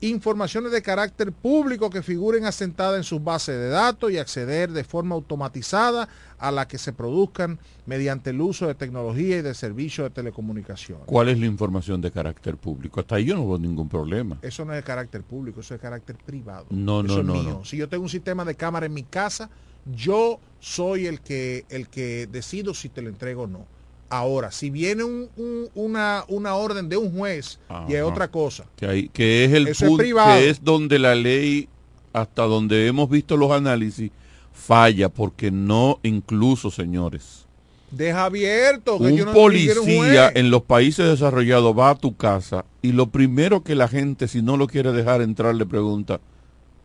informaciones de carácter público que figuren asentadas en sus bases de datos y acceder de forma automatizada a la que se produzcan mediante el uso de tecnología y de servicios de telecomunicación. ¿Cuál es la información de carácter público? Hasta ahí yo no veo ningún problema. Eso no es de carácter público, eso es de carácter privado. No, no, Eso es no, mío. no. Si yo tengo un sistema de cámara en mi casa, yo soy el que el que decido si te lo entrego o no. Ahora, si viene un- un- una, una orden de un juez y es otra cosa. Que, hay- que es el es punto, que es donde la ley, hasta donde hemos visto los análisis, falla, porque no, incluso, señores, Deja abierto. que un yo no quiero un policía en los países desarrollados va a tu casa y lo primero que la gente, si no lo quiere dejar entrar, le pregunta,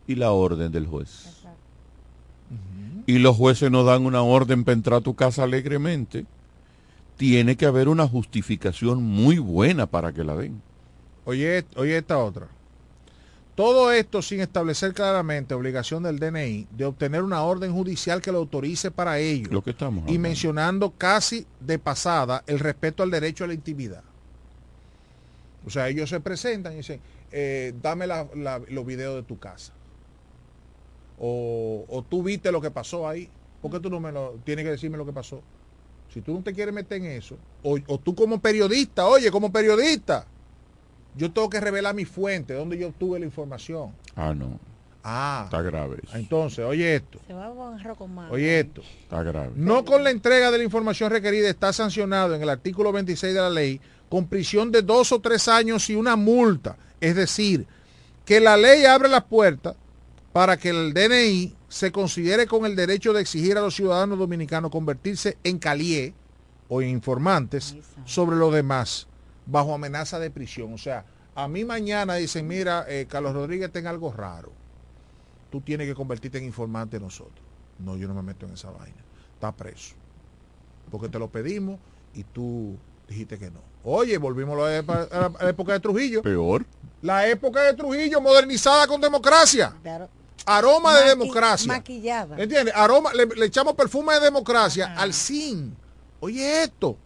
¿y la orden del juez? Y los jueces no dan una orden para entrar a tu casa alegremente. Tiene que haber una justificación muy buena para que la den. Oye, oye esta otra. Todo esto sin establecer claramente obligación del DNI de obtener una orden judicial que lo autorice para ello. Lo que estamos y hablando. mencionando casi de pasada el respeto al derecho a la intimidad. O sea, ellos se presentan y dicen, eh, dame la- la- los videos de tu casa. O, o tú viste lo que pasó ahí. ¿Por qué tú no me lo tienes que decirme lo que pasó? Si tú no te quieres meter en eso, o, o tú como periodista, oye, como periodista, yo tengo que revelar mi fuente, donde yo obtuve la información. Ah, no. Ah, Está grave eso. entonces, oye esto, Se va con arroz con mango. oye esto. Está grave. No con la entrega de la información requerida está sancionado en el artículo 26 de la ley con prisión de dos o tres años y una multa. Es decir, que la ley abre las puertas para que el DNI se considere con el derecho de exigir a los ciudadanos dominicanos convertirse en calié o en informantes sobre los demás bajo amenaza de prisión. O sea, a mí mañana dicen, mira, eh, Carlos Rodríguez tenga algo raro. Tú tienes que convertirte en informante de nosotros. No, yo no me meto en esa vaina. Está preso. Porque te lo pedimos y tú dijiste que no. Oye, volvimos a la, epa- a la- a la época de Trujillo. Peor. La época de Trujillo modernizada con democracia. Aroma de democracia. Maquillada. ¿Entiendes? Aroma, le, le echamos perfume de democracia al sin. Oye esto.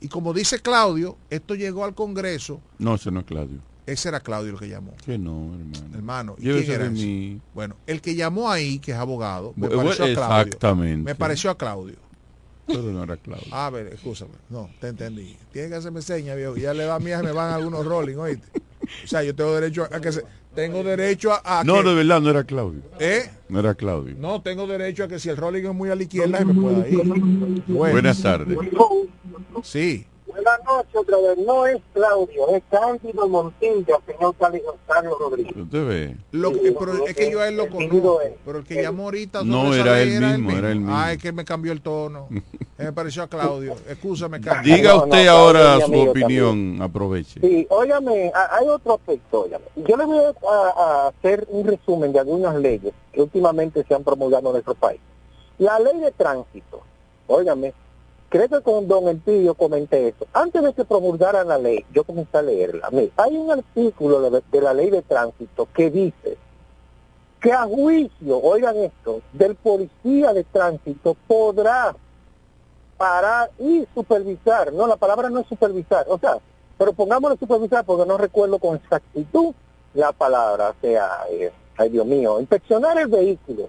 Y como dice Claudio, esto llegó al Congreso. No, ese no es Claudio. Ese era Claudio el que llamó. Que no, hermano. Hermano, ¿y quién era mí. Bueno, el que llamó ahí, que es abogado, me pareció a Claudio. exactamente. Me pareció a Claudio. Pero no era Claudio. A ver, escúchame. No, te entendí. Tiene que hacerme señas, viejo. Ya le da mía me van algunos rolling, oíste. O sea, yo tengo derecho a que se, tengo derecho a, a No, que, de verdad, no era Claudio. ¿Eh? No era Claudio. No, tengo derecho a que si el rolling es muy a la izquierda, se me pueda ir. Bueno. Buenas tardes. Sí. Buenas noches otra vez. No es Claudio, es Cándido Montillo, señor Carlos Carlos Rodríguez. ¿Usted ve? Lo que- pero es que yo a él lo conozco. Pero el que llamó ahorita No, era él mismo, era él mismo. Ay, que me cambió el tono. me pareció a Claudio. Excúsame, Carlos. Diga No, usted ahora es su opinión. Aproveche. Sí, óigame, hay otro aspecto, óigame. Yo le voy a, a hacer un resumen de algunas leyes que últimamente se han promulgado en nuestro país. La ley de tránsito, óigame, creo que con don Elpidio comenté eso. Antes de que promulgaran la ley, yo comencé a leerla. Mire, hay un artículo de, la ley de tránsito que dice que a juicio, oigan esto, del policía de tránsito podrá parar y supervisar. No, la palabra no es supervisar, o sea, pero pongámosle supervisar porque no recuerdo con exactitud la palabra, o sea, eh, ay Dios mío, inspeccionar el vehículo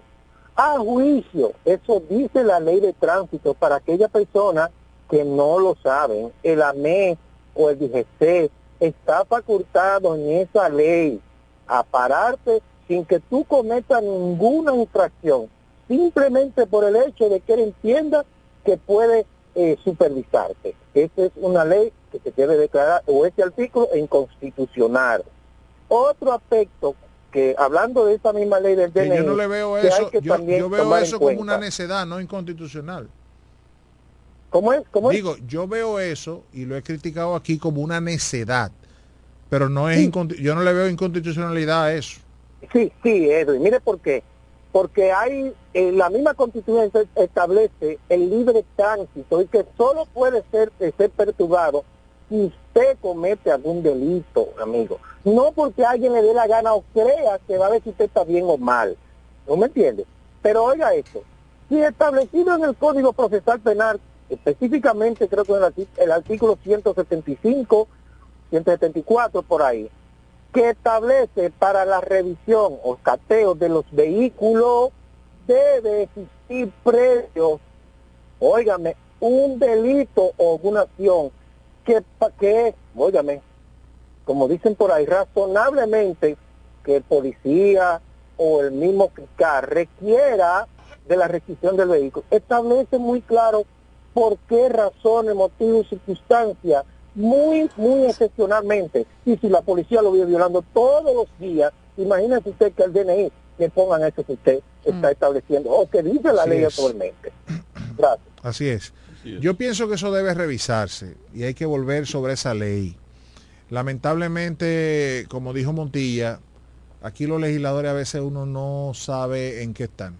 a juicio, eso dice la ley de tránsito para aquella persona que no lo saben, el AME o el DGC está facultado en esa ley a pararte sin que tú cometas ninguna infracción, simplemente por el hecho de que él entienda que puede eh, supervisarte. Esa es una ley que se debe declarar, o este artículo, en constitucional. Otro aspecto que, hablando de esa misma ley del Que DNI, yo no le veo que eso. que Yo, también yo veo eso como una necedad, no inconstitucional. ¿Cómo es? ¿Cómo es? Digo, yo veo eso y lo he criticado aquí como una necedad, pero no es inconti- yo no le veo inconstitucionalidad a eso. Sí, sí, Edwin. Mire por qué. Porque hay, eh, la misma constitución establece el libre tránsito y que solo puede ser, eh, ser perturbado si comete algún delito, amigo. No porque alguien le dé la gana o crea que va a ver si usted está bien o mal. ¿No me entiende? Pero oiga esto. Si establecido en el Código Procesal Penal, específicamente creo que en el, artículo 175, 174 por ahí, que establece para la revisión o cateo de los vehículos debe existir previo, óigame, un delito o una acción que, que óigame, como dicen por ahí, razonablemente que el policía o el mismo fiscal requiera de la requisición del vehículo. Establece muy claro por qué razones, motivos, circunstancias, muy, muy excepcionalmente. Y si la policía lo vive violando todos los días, imagínese usted que el DNI le pongan eso que usted está estableciendo, o que dice la Así ley es. actualmente. Gracias. Así es. Yo pienso que eso debe revisarse y hay que volver sobre esa ley. Lamentablemente, como dijo Montilla, aquí los legisladores a veces uno no sabe en qué están.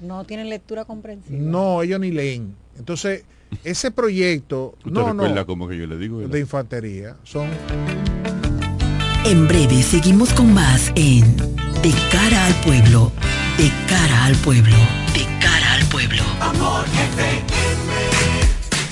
No tienen lectura comprensiva. No, ellos ni leen. Entonces, ese proyecto, ¿Tú te no, recuerdas no, como que yo le digo? de infantería, son En breve seguimos con más en De cara al pueblo, de cara al pueblo, de cara al pueblo. Amor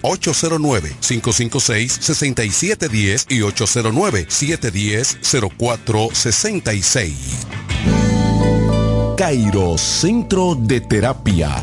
809-556-6710 y 809-710-0466. Cairo Centro de Terapia.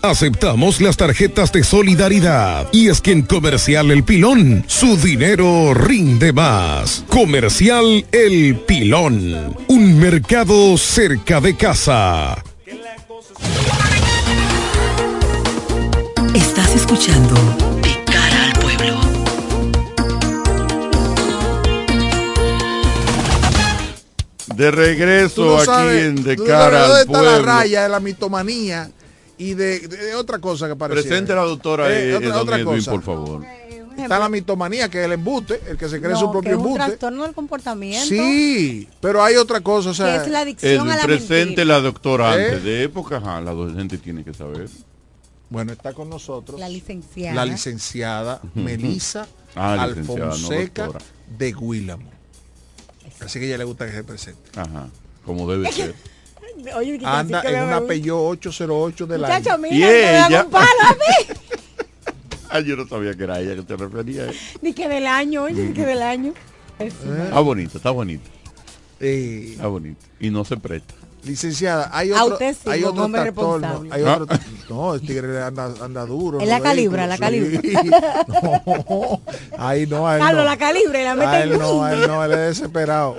Aceptamos las tarjetas de solidaridad. Y es que en Comercial El Pilón, su dinero rinde más. Comercial El Pilón. Un mercado cerca de casa. Estás escuchando De cara al pueblo. De regreso no aquí sabes- en De cara sabes dónde al está la pueblo. raya de la mitomanía y de, de otra cosa que parece. Presente la doctora eh, otra, don otra Edwin, cosa. por favor. Está la mitomanía, que es el embute, el que se cree No, su que propio es un embuste. trastorno del comportamiento. Sí, pero hay otra cosa, o que es la adicción El a la presente mentira. la doctora ¿Eh? antes de época, ajá, la docente tiene que saber. bueno, está con nosotros La licenciada. la licenciada Melissa Ah, no Alfonseca de Guílamo. Así que a ella le gusta que se presente. Ajá, como debe ser. Oye, que Anda en una. Peugeot 808 del Muchacho, año. mira, Y me ella- un palo a mí. Ah, yo no sabía que era ella que te refería. eh. Ni que del año, oye, ni que del año. Es- Está bonito, está bonito. Eh, Está bonito. Y no se presta. Licenciada, hay otro, hay otro hombre trastorno, responsable. hay otro- no, el tigre anda, anda duro. Es en la calibra, la sí. calibra. No, ahí no, a él Carlos, no. la calibre, la mete él no, a él no, él es desesperado.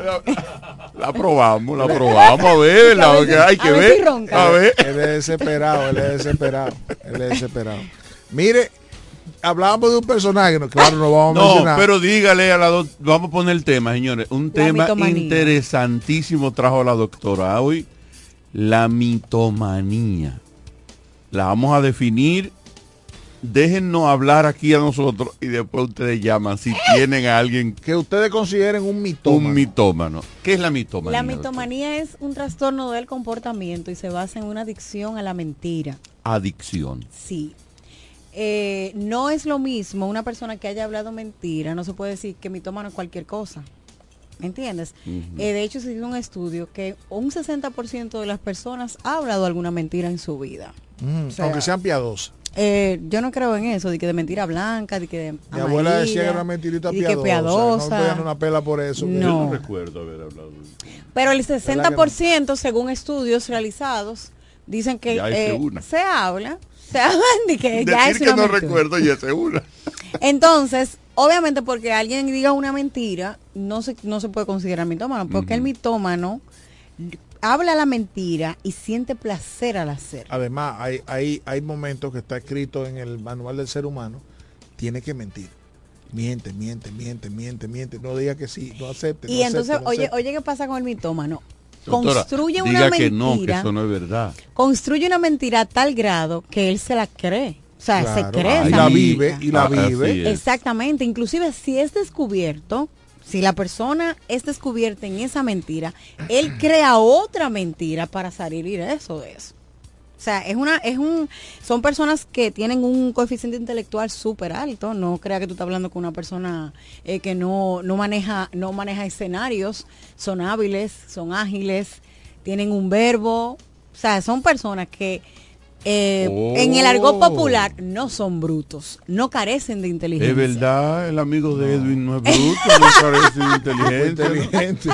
La probamos, la probamos, a ver, la, A ver hay que a ver ver. si ronca. a ver. Él es desesperado, él es desesperado, él es desesperado. Mire, hablábamos de un personaje, no, claro, no vamos a No, mencionar. pero dígale a la doctora, vamos a poner el tema, señores. Un La tema mitomanía. interesantísimo trajo la doctora hoy, la mitomanía. La vamos a definir. Déjennos hablar aquí a nosotros y después ustedes llaman si tienen a alguien que ustedes consideren un mitómano. Un mitómano. ¿Qué es la mitomanía? La mitomanía es un trastorno del comportamiento y se basa en una adicción a la mentira. Adicción. Sí. Eh, no es lo mismo una persona que haya hablado mentira, no se puede decir que mitómano es cualquier cosa. ¿Me entiendes? Eh, de hecho, se hizo un estudio que un 60% de las personas ha hablado alguna mentira en su vida. Mm, O sea, aunque sean piadosas. Eh, yo no creo en eso, de que de mentira blanca, de que de Mi abuela decía que era una mentirita y que piadosa. piadosa. No una pela por eso. No. Yo no recuerdo haber hablado. Pero el ¿Verdad que no? 60%, según estudios realizados, dicen que eh, se habla, se habla de que ya Decir es que no mentira. recuerdo y ese una. Entonces, obviamente porque alguien diga una mentira, no se, no se puede considerar mitómano, porque el mitómano habla la mentira y siente placer al hacer. Además, hay, hay, hay momentos que está escrito en el manual del ser humano, tiene que mentir. Miente, miente, miente, miente, miente. No diga que sí, no acepte. no Y entonces, acepte, no oye, acepte. oye, ¿qué pasa con el mitómano? Doctora, construye diga una que no, que mentira, eso no es verdad. construye una mentira a tal grado que él se la cree. O sea, Claro, se cree. y la mentira. vive, y la Ah, vive. Exactamente, inclusive si es descubierto, si la persona es descubierta en esa mentira, él crea otra mentira para salir eso de eso. O sea, es una, es un, son personas que tienen un coeficiente intelectual súper alto. No crea que tú estás hablando con una persona eh, que no, no maneja, no maneja escenarios, son hábiles, son ágiles, tienen un verbo. O sea, son personas que eh, en el argot Oh. popular no son brutos, no carecen de inteligencia. Es verdad, el amigo de Edwin no es bruto, no parece inteligente. inteligente.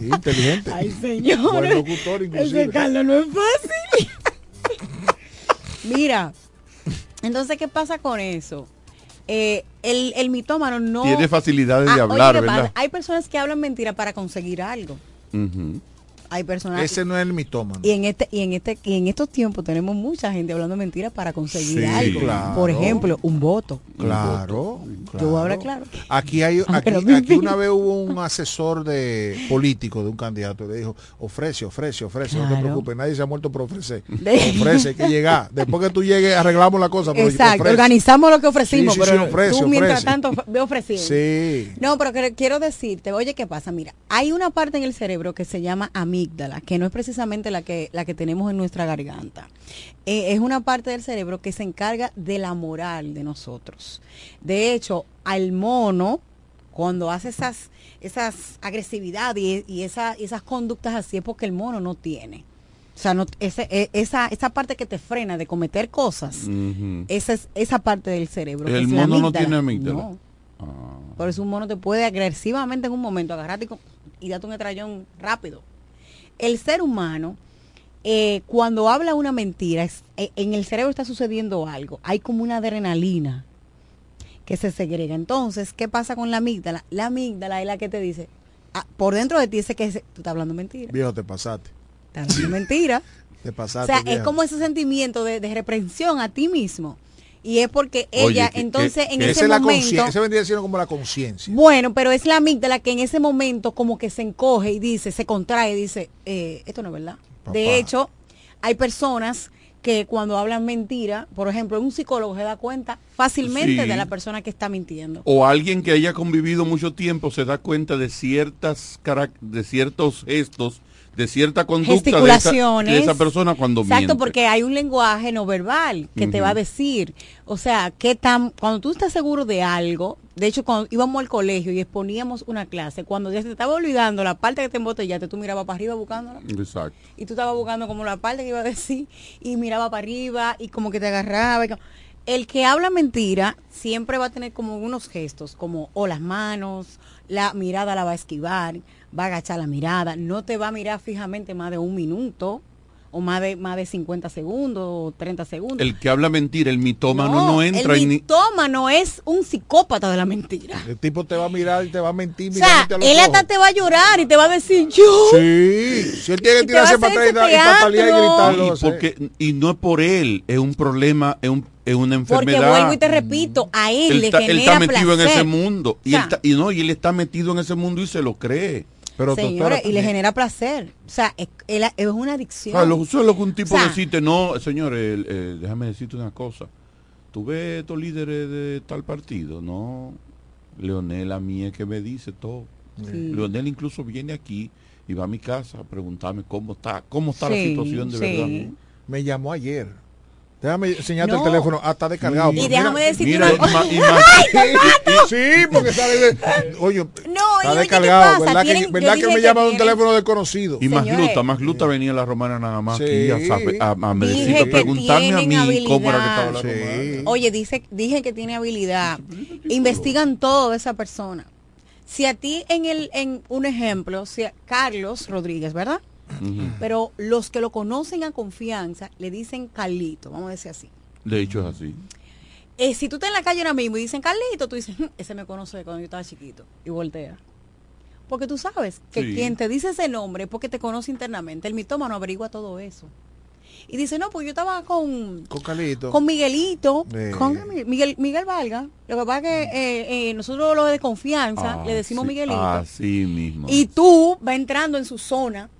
inteligente. Ay, señor. Buen locutor, inclusive. Ese Carlos no es fácil. Mira, entonces, ¿qué pasa con eso? Eh, el, el mitómano no... Tiene facilidades de Ah, oye, hablar. ¿verdad? Hay personas que hablan mentira para conseguir algo. Hay personas... Ese no es el mitómano. Y en este y en este y en estos tiempos tenemos mucha gente hablando mentiras para conseguir Sí, algo. claro. Por ejemplo, un voto. Claro, Yo voy a hablar claro. Aquí hay aquí, una vez hubo un asesor de político de un candidato y le dijo, ofrece, ofrece, ofrece, no te Claro. preocupes, nadie se ha muerto por ofrecer. De- ofrece, hay que llegar. Después que tú llegues, arreglamos la cosa. pero Exacto, ofrece. organizamos lo que ofrecimos, Sí, sí, pero sí, ofrece, tú mientras tanto ve ofreciendo. Sí. No, pero que- quiero decirte, oye, ¿qué pasa? Mira, hay una parte en el cerebro que se llama amígdala, que no es precisamente la que, la que tenemos en nuestra garganta. Eh, es una parte del cerebro que se encarga de la moral de nosotros. De hecho, al mono, cuando hace esas, esas agresividades y, y esa- esas conductas así, es porque el mono no tiene. O sea, no, ese, e- esa, esa parte que te frena de cometer cosas, esa es esa parte del cerebro. que El es la mono no amígdala. tiene amígdala. No. Por eso un mono te puede agresivamente en un momento agarrarte y, y darte un estrellón rápido. El ser humano, eh, cuando habla una mentira, es- eh, en el cerebro está sucediendo algo. Hay como una adrenalina que se segrega. Entonces, ¿qué pasa con la amígdala? La amígdala es la que te dice, ah, por dentro de ti dice que se- tú estás hablando mentira. Viejo, te pasaste. Estás hablando mentira. Te O pasaste. sea, es como ese sentimiento de, de reprensión a ti mismo. Y es porque ella, entonces, que- en que ese momento... conciencia, Ese vendría siendo como la conciencia. Bueno, pero es la amígdala que en ese momento como que se encoge y dice, se contrae y dice, eh, esto no es verdad. Papá. De hecho, hay personas que cuando hablan mentira, por ejemplo, un psicólogo se da cuenta fácilmente Sí. de la persona que está mintiendo. O alguien que haya convivido mucho tiempo se da cuenta de ciertas de ciertos gestos, de cierta conducta de esa, Gesticulaciones. de esa persona cuando Exacto, miente. porque hay un lenguaje no verbal que te va a decir, o sea, qué tan, cuando tú estás seguro de algo, de hecho cuando íbamos al colegio y exponíamos una clase, cuando ya se te estaba olvidando la parte que te embotellaste, tú mirabas para arriba buscándola Exacto. y tú estabas buscando como la parte que iba a decir y miraba para arriba y como que te agarraba. y co- el que habla mentira siempre va a tener como unos gestos, como o las manos, la mirada la va a esquivar, va a agachar la mirada, no te va a mirar fijamente más de un minuto o más de más de 50 segundos o 30 segundos. El que habla mentira, el mitómano no, entra el en ni- mitómano es un psicópata de la mentira. El tipo te va a mirar y te va a mentir. O sea, mirándote a los él hasta ojos. te va a llorar y te va a decir yo. Sí, si él tiene que tirarse para atrás y, patalear y gritarlo. y, porque, y no es por él, es un problema, es, un, es una Porque enfermedad. vuelvo y te repito, a él, él, le está, él está metido en ese mundo y, O sea, él está- y no y él está metido en ese mundo y se lo cree pero Señores, y le genera placer. O sea, es, una adicción. Sea, lo, eso es lo que un tipo O sea, decirte, no, señor, el- eh, déjame decirte una cosa. Tú ves estos líderes de tal partido, no. Leonel a mí es que me dice todo. Sí. Leonel incluso viene aquí y va a mi casa a preguntarme cómo está, cómo está la situación de sí. verdad. Me llamó ayer. Déjame enseñarte No. el teléfono. Ah, está descargado. Y déjame decirte una cosa. Sí, porque sale de... Oye, No, está y oye, ¿qué descargado. pasa? ¿Verdad, que, verdad me que llama de un teléfono desconocido? Y más Señores. Luta, más Luta venía la romana nada más Sí. aquí a, preguntarme a mí cómo era que estaba la romana. Oye, dice, dije que tiene habilidad. Investigan todo de esa persona. Si a ti en el, en un ejemplo, si a Carlos Rodríguez, ¿verdad? Pero los que lo conocen a confianza le dicen Carlito, vamos a decir así. De hecho es así. Eh, si tú estás en la calle ahora mismo y dicen Carlito, tú dices, "Hmm, ese me conoce de cuando yo estaba chiquito. Y voltea. Porque tú sabes que Sí. quien te dice ese nombre es porque te conoce internamente. El mitómano averigua todo eso. Y dice, no, pues yo estaba con, Con Calito. con Miguelito, Eh. con Miguel, Miguel Valga. Lo que pasa es que eh, eh, nosotros lo de confianza le decimos Así- Miguelito. Así mismo. Y tú va entrando en su zona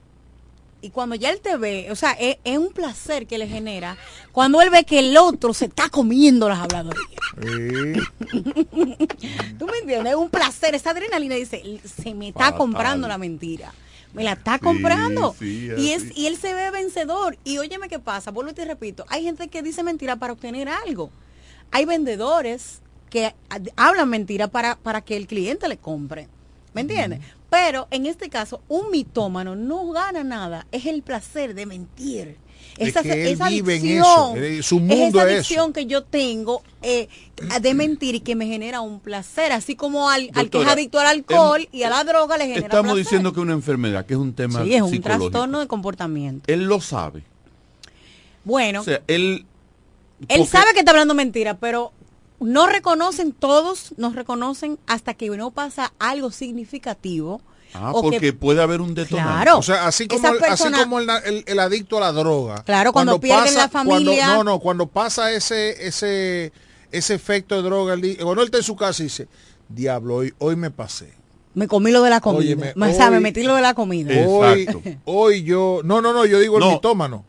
y cuando ya él te ve, o sea, es, es un placer que le genera cuando él ve que el otro se está comiendo las habladorías. ¿Tú me entiendes? Es un placer, esa adrenalina dice, se me está Fatal. comprando la mentira. Me la está Sí, comprando. sí, y, es, y él se ve vencedor. Y óyeme qué pasa, vuelvo y te repito, hay gente que dice mentira para obtener algo. Hay vendedores que hablan mentira para, para que el cliente le compre. ¿Me entiendes? Pero en este caso, un mitómano no gana nada. Es el placer de mentir. Es Esa, que él esa vive en adicción, eso. Eh, su es mundo esa es adicción que yo tengo eh, de mentir y que me genera un placer. Así como al, al que es Doctora, adicto al alcohol em- y a la droga le genera Estamos placer. diciendo que es una enfermedad, que es un tema Sí, es un psicológico. trastorno de comportamiento. Él lo sabe. Bueno, O sea, él... él sabe que está hablando mentira, pero no reconocen, todos nos reconocen hasta que no pasa algo significativo. Ah, o que- porque puede haber un detonante. Claro. O sea, así como, el, persona- así como el, el- el adicto a la droga. Claro, cuando pierden la cuando- familia. no, no, cuando pasa ese, ese, ese efecto de droga, él di- cuando él está en su casa y dice, diablo, hoy, hoy me pasé. Me comí lo de la comida. Óyeme, Me- o sea, me hoy- metí lo de la comida. Hoy, Exacto. hoy yo, no, no, no, yo digo el No. mitómano.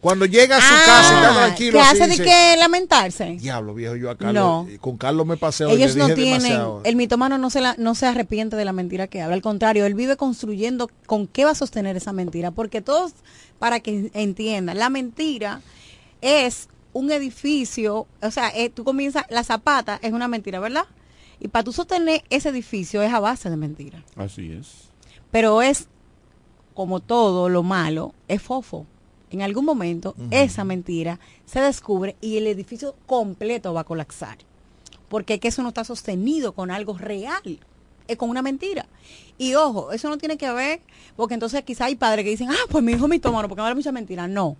Cuando llega a su Ah, casa y está tranquilo, ¿Qué así hace de dice, que lamentarse? diablo viejo, yo a Carlos, No. con Carlos me pasé hoy, Ellos le no dije tienen, demasiado. el mitómano no se, la, no se arrepiente de la mentira que habla, al contrario, él vive construyendo con qué va a sostener esa mentira, porque todos, para que entiendan, la mentira es un edificio, o sea, eh, tú comienzas, la zapata es una mentira, ¿verdad? Y para tú sostener ese edificio es a base de mentira, Así es. pero es, como todo lo malo, es fofo. En algún momento esa mentira se descubre y el edificio completo va a colapsar porque es que eso no está sostenido con algo real, es con una mentira. Y ojo, eso no tiene que ver, porque entonces quizá hay padres que dicen, ah, pues mi hijo es mitómano porque habla mucha mentira. No.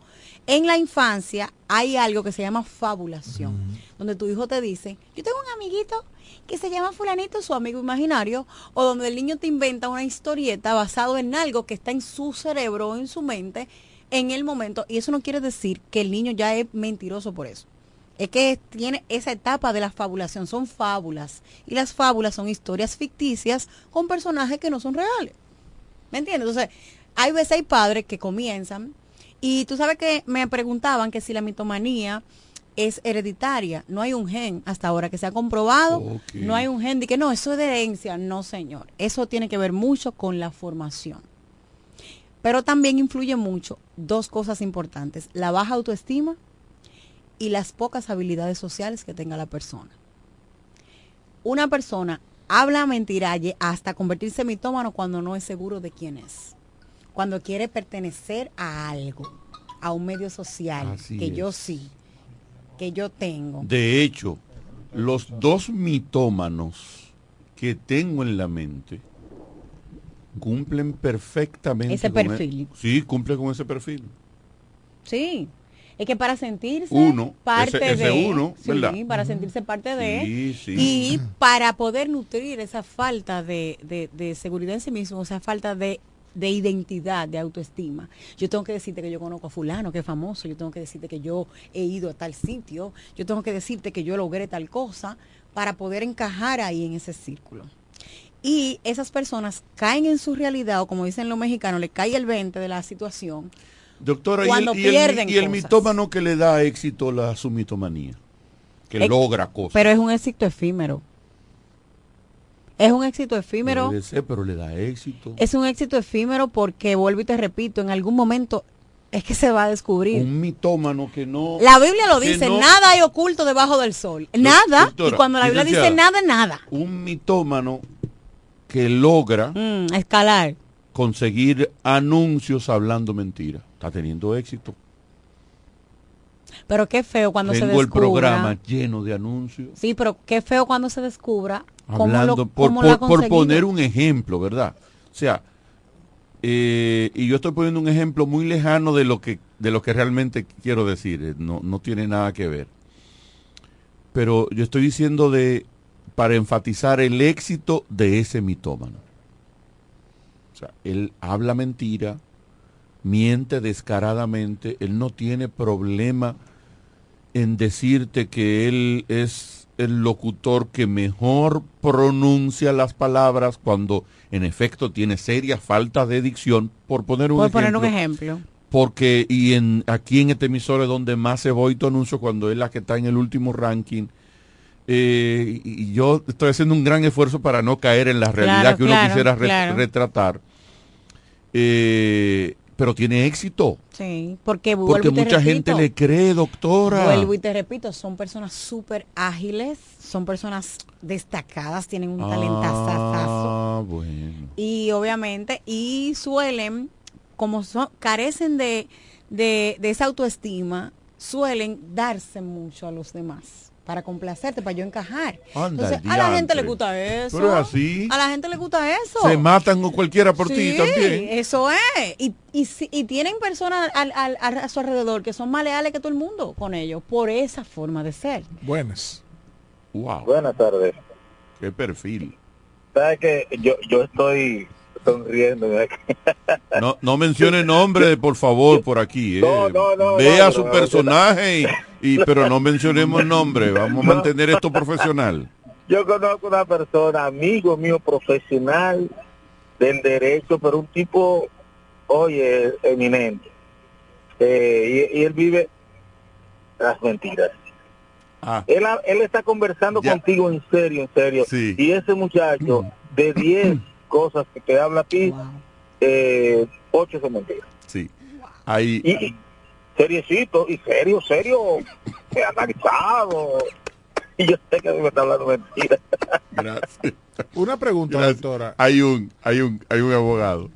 En la infancia hay algo que se llama fabulación, donde tu hijo te dice, yo tengo un amiguito que se llama fulanito, su amigo imaginario, o donde el niño te inventa una historieta basado en algo que está en su cerebro o en su mente en el momento, y eso no quiere decir que el niño ya es mentiroso por eso. Es que tiene esa etapa de la fabulación, son fábulas. Y las fábulas son historias ficticias con personajes que no son reales. ¿Me entiendes? Entonces, hay veces hay padres que comienzan y tú sabes que me preguntaban que si la mitomanía es hereditaria. No hay un gen hasta ahora que se ha comprobado. No hay un gen de que no, eso es de herencia. No, señor. Eso tiene que ver mucho con la formación. Pero también influye mucho dos cosas importantes. La baja autoestima y las pocas habilidades sociales que tenga la persona. Una persona habla mentira ye- hasta convertirse en mitómano cuando no es seguro de quién es. Cuando quiere pertenecer a algo, a un medio social, Así que es. yo sí, que yo tengo. De hecho, los dos mitómanos que tengo en la mente cumplen perfectamente Ese con e- perfil. sí, cumplen con ese perfil. Sí. Es que para sentirse Uno, parte ese- ese de uno, sí, ¿verdad? para sentirse parte de Sí, sí. y para poder nutrir esa falta de, de- de seguridad en sí mismo, o sea, falta de, de identidad, de autoestima. Yo tengo que decirte que yo conozco a fulano, que es famoso, yo tengo que decirte que yo he ido a tal sitio, yo tengo que decirte que yo logré tal cosa para poder encajar ahí en ese círculo. Y esas personas caen en su realidad, o como dicen los mexicanos, le cae el 20 de la situación. Doctora, y Cuando el, y el- pierden y el cosas. mitómano que le da éxito la su mitomanía, que logra cosas. Pero es un éxito efímero. Es un éxito efímero. Ser, pero le da éxito. Es un éxito efímero porque, vuelvo y te repito, en algún momento es que se va a descubrir. Un mitómano que no... La Biblia lo dice, no- nada hay oculto debajo del sol. Nada. doctora, y cuando la Biblia dice nada, nada. Un mitómano que logra Mm, escalar. conseguir anuncios hablando mentira. Está teniendo éxito. Pero qué feo cuando se Tengo el descubra. programa lleno de anuncios. Sí, pero qué feo cuando se descubra cómo Hablando, lo, por, cómo lo por- por poner un ejemplo, ¿verdad? O sea, eh, y yo estoy poniendo un ejemplo muy lejano de lo que, de lo que realmente quiero decir, eh, no, no tiene nada que ver. Pero yo estoy diciendo de, para enfatizar el éxito de ese mitómano. O sea, él habla mentira, miente descaradamente, él no tiene problema en decirte que él es el locutor que mejor pronuncia las palabras cuando en efecto tiene seria falta de dicción, por poner un Por ejemplo. poner un ejemplo. Porque y en aquí en este emisor es donde más se voy tu anuncio cuando es la que está en el último ranking. Eh, y yo estoy haciendo un gran esfuerzo para no caer en la realidad Claro, que uno claro, quisiera re- claro. retratar. Eh, pero tiene éxito. Sí, porque Porque mucha gente le cree, doctora. Vuelvo y te repito, son personas súper ágiles, son personas destacadas, tienen un. Ah, bueno. Y obviamente, y suelen, como son, carecen de, de, de esa autoestima, suelen darse mucho a los demás para complacerte, para yo encajar. Anda, Entonces, a la gente le gusta eso. Pero es así. A la gente le gusta eso. Se matan con cualquiera por ti también. Eso es. Y, y, y tienen personas al- al- al- a su alrededor que son más leales que todo el mundo con ellos, por esa forma de ser. Buenas. Wow. Buenas tardes. Qué perfil. ¿Sabes que yo, yo estoy sonriendo? No, no mencione nombre, por favor, por aquí. eh. No, no, no, Vea su personaje, y, y- pero no mencionemos nombre. Vamos a mantener esto profesional. Yo conozco una persona, amigo mío, profesional del derecho, pero un tipo, oye, eminente. Eh, y, y él vive las mentiras. Ah. Él, él está conversando contigo en serio, en serio. Y ese muchacho, de 10 cosas que te habla a ti, eh, 8 son mentiras. Sí. Ahí. Y, y seriecito, y serio, serio, analizado. Y yo sé que me está hablando mentiras. Gracias. Una pregunta, Gracias. doctora. Hay un, hay un, hay un abogado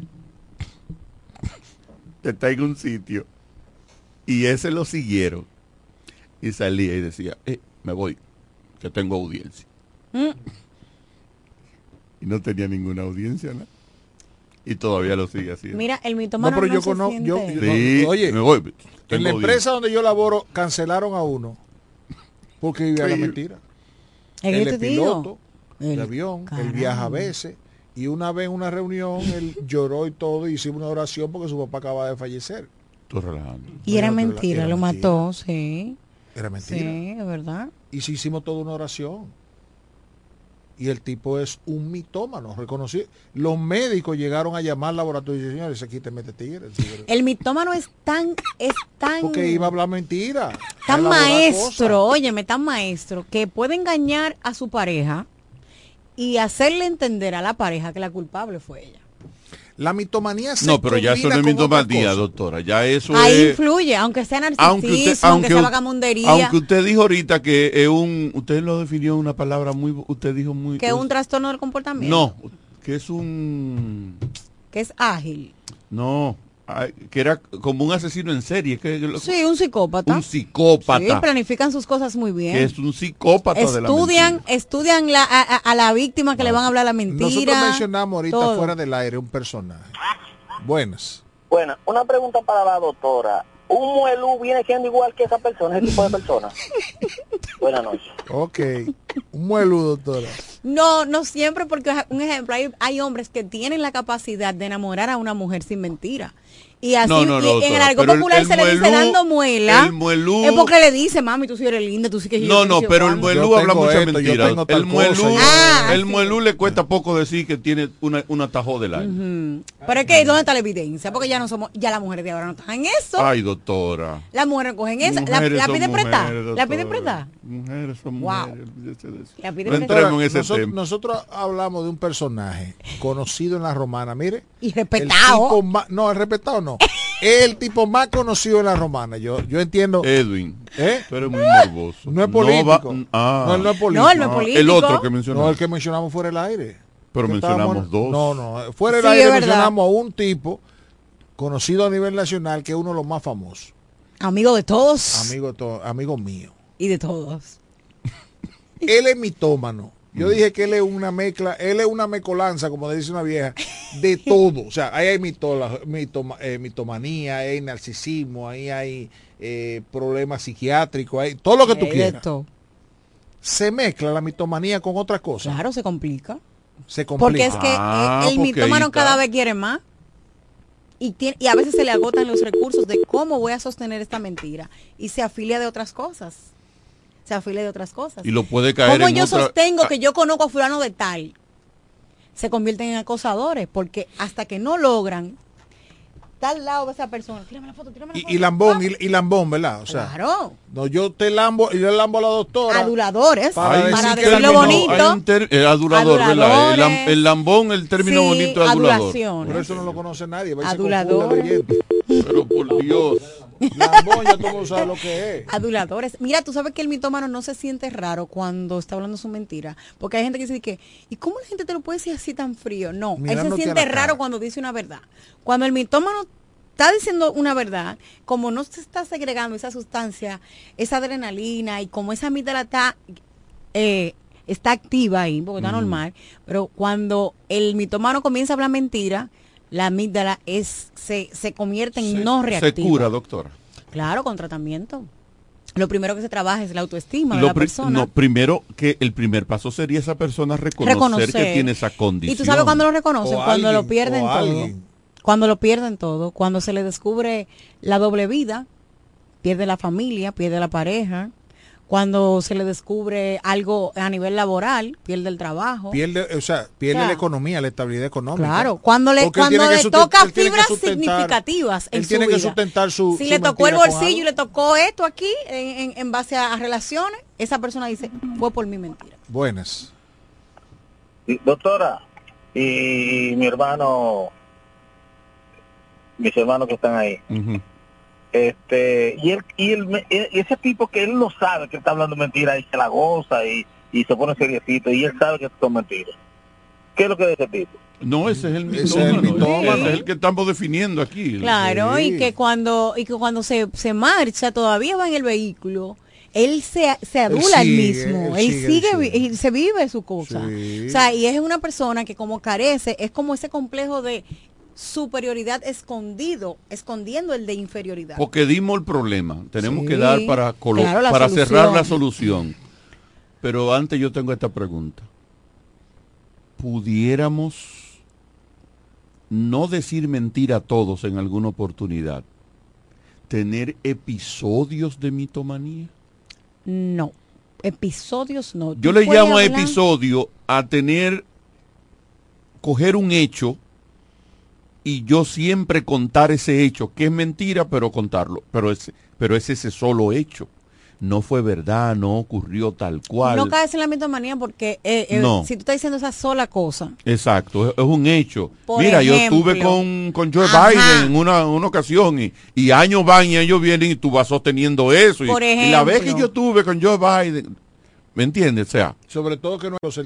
que está en un sitio y ese lo siguieron y salía y decía, eh, me voy, que tengo audiencia. Mm. Y no tenía ninguna audiencia, ¿no? Y todavía lo sigue haciendo. Mira, el mitómano No, pero no yo se conozco- yo-. Sí, No, oye, me voy. En la audiencia. empresa donde yo laboro cancelaron a uno porque vivía la mentira. Es Él te digo. piloto El- avión, él caramba. viaja a veces y una vez en una reunión él lloró y todo y hicimos una oración porque su papá acaba de fallecer. Y era mentira, era lo mentira. mató, sí. Era mentira. Sí, es verdad. Y sí hicimos toda una oración. Y el tipo es un mitómano, reconocido. Los médicos llegaron a llamar al laboratorio y señores, aquí te mete tigre. el tigre". El mitómano es tan, es tan, Porque iba a hablar mentira. tan maestro, óyeme, tan maestro, que puede engañar a su pareja y hacerle entender a la pareja que la culpable fue ella. La mitomanía se No, pero ya eso no es mitomanía, doctora. Ya eso Ahí es... influye, aunque sea narcisismo, aunque aunque, usted, aunque, sea vagamundería, aunque usted dijo ahorita que es un, usted lo definió una palabra muy, usted dijo muy, que es un trastorno del comportamiento, no, que es un, que es ágil. no, que era como un asesino en serie, que Sí, un psicópata. un psicópata, Sí, planifican sus cosas muy bien. que es un psicópata de la estudian, estudian la, a, la víctima que le van a hablar la mentira. Nosotros mencionamos ahorita todo. fuera del aire un personaje. Buenas. Bueno, una pregunta para la doctora. ¿Un muelú viene siendo igual que esa persona, ese tipo de persona? Buenas noches. Ok. Un mueludo, doctora. No, no siempre, porque un ejemplo, hay, hay hombres que tienen la capacidad de enamorar a una mujer sin mentira. Y así, No, no, no, y en el argot el- popular el se le dice dando muela. el muelú- Es porque le dice, mami, tú sí eres linda, tú sí que No, no, pero el muelú habla mucha mentira. El muelú, Ah, el sí. muelú le cuesta poco decir que tiene una, un atajo del año. Pero es que, ¿dónde está la evidencia? Porque ya no somos, ya las mujeres de ahora no están en eso. Ay, doctora. Las mujeres cogen esa. La, la piden prestar. La piden prestar. Mujeres son Wow. mujeres. eso. La piden No prestar. entremos en ese nosotros, tema. nosotros hablamos de un personaje conocido en la romana, mire. Y respetado. El tipo más- no, el respetado no. El tipo más conocido en la romana. Yo, yo entiendo. Edwin, ¿Eh? tú eres muy morboso. No es va- político. ah. No, él no es político. No, él no es político. El otro que mencionamos. No, el que mencionamos fuera del aire. Pero mencionamos estábamos- dos. No, no. Fuera del Sí, aire mencionamos a un tipo conocido a nivel nacional que es uno de los más famosos. Amigo de todos. Amigo, de to- amigo mío. Y de todos. Él es mitómano. Yo dije que él es una mezcla, él es una mecolanza, como dice una vieja, de todo. O sea, ahí hay mitola- mitoma- eh, mitomanía, hay narcisismo, ahí hay eh, problemas psiquiátricos, hay todo lo que tú quieras. todo. Se mezcla la mitomanía con otras cosas. Claro, se complica. Se complica. Porque es que Ah, el porque mitómano cada vez quiere más. Y, tiene, y a veces se le agotan los recursos de cómo voy a sostener esta mentira. Y se afilia de otras cosas. Se afilia de otras cosas. Y lo puede caer ¿Cómo en yo otra- sostengo Ah, que yo conozco a fulano de tal? Se convierten en acosadores. Porque hasta que no logran tal lado de esa persona. Tírame la foto, tírame la foto. Y, y lambón, y, y lambón, ¿verdad? O sea, Claro. no, yo te lambo, y yo lambo a la doctora. Aduladores. Para para decirlo bonito. ter- eh, adulador, ¿verdad? El, el lambón, el término Sí, bonito es adulador. Por eso no lo conoce nadie. leyendo. Pero por Dios. Lambón, ya todo el mundo sabe lo que es. Aduladores. Mira, tú sabes que el mitómano no se siente raro cuando está hablando su mentira. Porque hay gente que dice que, ¿y cómo la gente te lo puede decir así tan frío? No, él se siente cara. raro cuando dice una verdad. Cuando el mitómano está diciendo una verdad, como no se está segregando esa sustancia, esa adrenalina y como esa amígdala está, eh, está activa ahí, porque está normal, pero cuando el mitómano comienza a hablar mentira, la amígdala es, se, se convierte en no Se reactiva. cura, doctora. Claro, con tratamiento. Lo primero que se trabaja es la autoestima de Lo la persona. no, primero que el primer paso sería esa persona reconocer, Reconocer. que tiene esa condición. y tú sabes cuándo lo reconocen, O cuando lo pierden todo. alguien. Cuando lo pierden todo, cuando se le descubre la doble vida, pierde la familia, pierde la pareja, cuando se le descubre algo a nivel laboral, pierde el trabajo. Pierde, o sea, pierde O sea, la economía, la estabilidad económica. Claro, cuando le Porque cuando le toca fibras significativas en él su tiene que sustentar su si su le tocó el bolsillo y le tocó esto aquí en, en- en base a, a relaciones, esa persona dice, fue por mi mentira. Buenas. Doctora, y mi hermano, mis hermanos que están ahí. Este, y él, y él, me- y ese tipo que él no sabe que está hablando mentira y se la goza y, y se pone seriecito y él sabe que son mentiras. ¿Qué es lo que es ese tipo? No, ese es el Ese es el mitómano. Ese es el que estamos definiendo aquí. Claro, Sí. y que cuando y que cuando se, se marcha todavía va en el vehículo, él se, se adula él, sigue, mismo, él él, sigue, sigue, él vi- se vive su cosa. Sí. O sea, y es una persona que como carece, es como ese complejo de superioridad escondido, escondiendo el de inferioridad. Porque dimos el problema. Tenemos Sí, que dar para, colo- claro, la para solución. cerrar la solución. Pero antes yo tengo esta pregunta. ¿Pudiéramos no decir mentira a todos en alguna oportunidad? ¿Tener episodios de mitomanía? No, episodios no. Yo le llamo a hablar- episodio a tener, coger un hecho y yo siempre contar ese hecho, que es mentira, pero contarlo. Pero es, pero es ese solo hecho. No fue verdad, no ocurrió tal cual. No caes en la mitomanía porque eh, eh, No. si tú estás diciendo esa sola cosa, Exacto, es, es un hecho. Por Mira, yo ejemplo. estuve con, con Joe Ajá. Biden en una, una ocasión y, y años van y ellos vienen y tú vas sosteniendo eso. Y, Por y la vez que ejemplo. yo estuve con Joe Biden, ¿me entiendes? O sea, Sobre todo que no los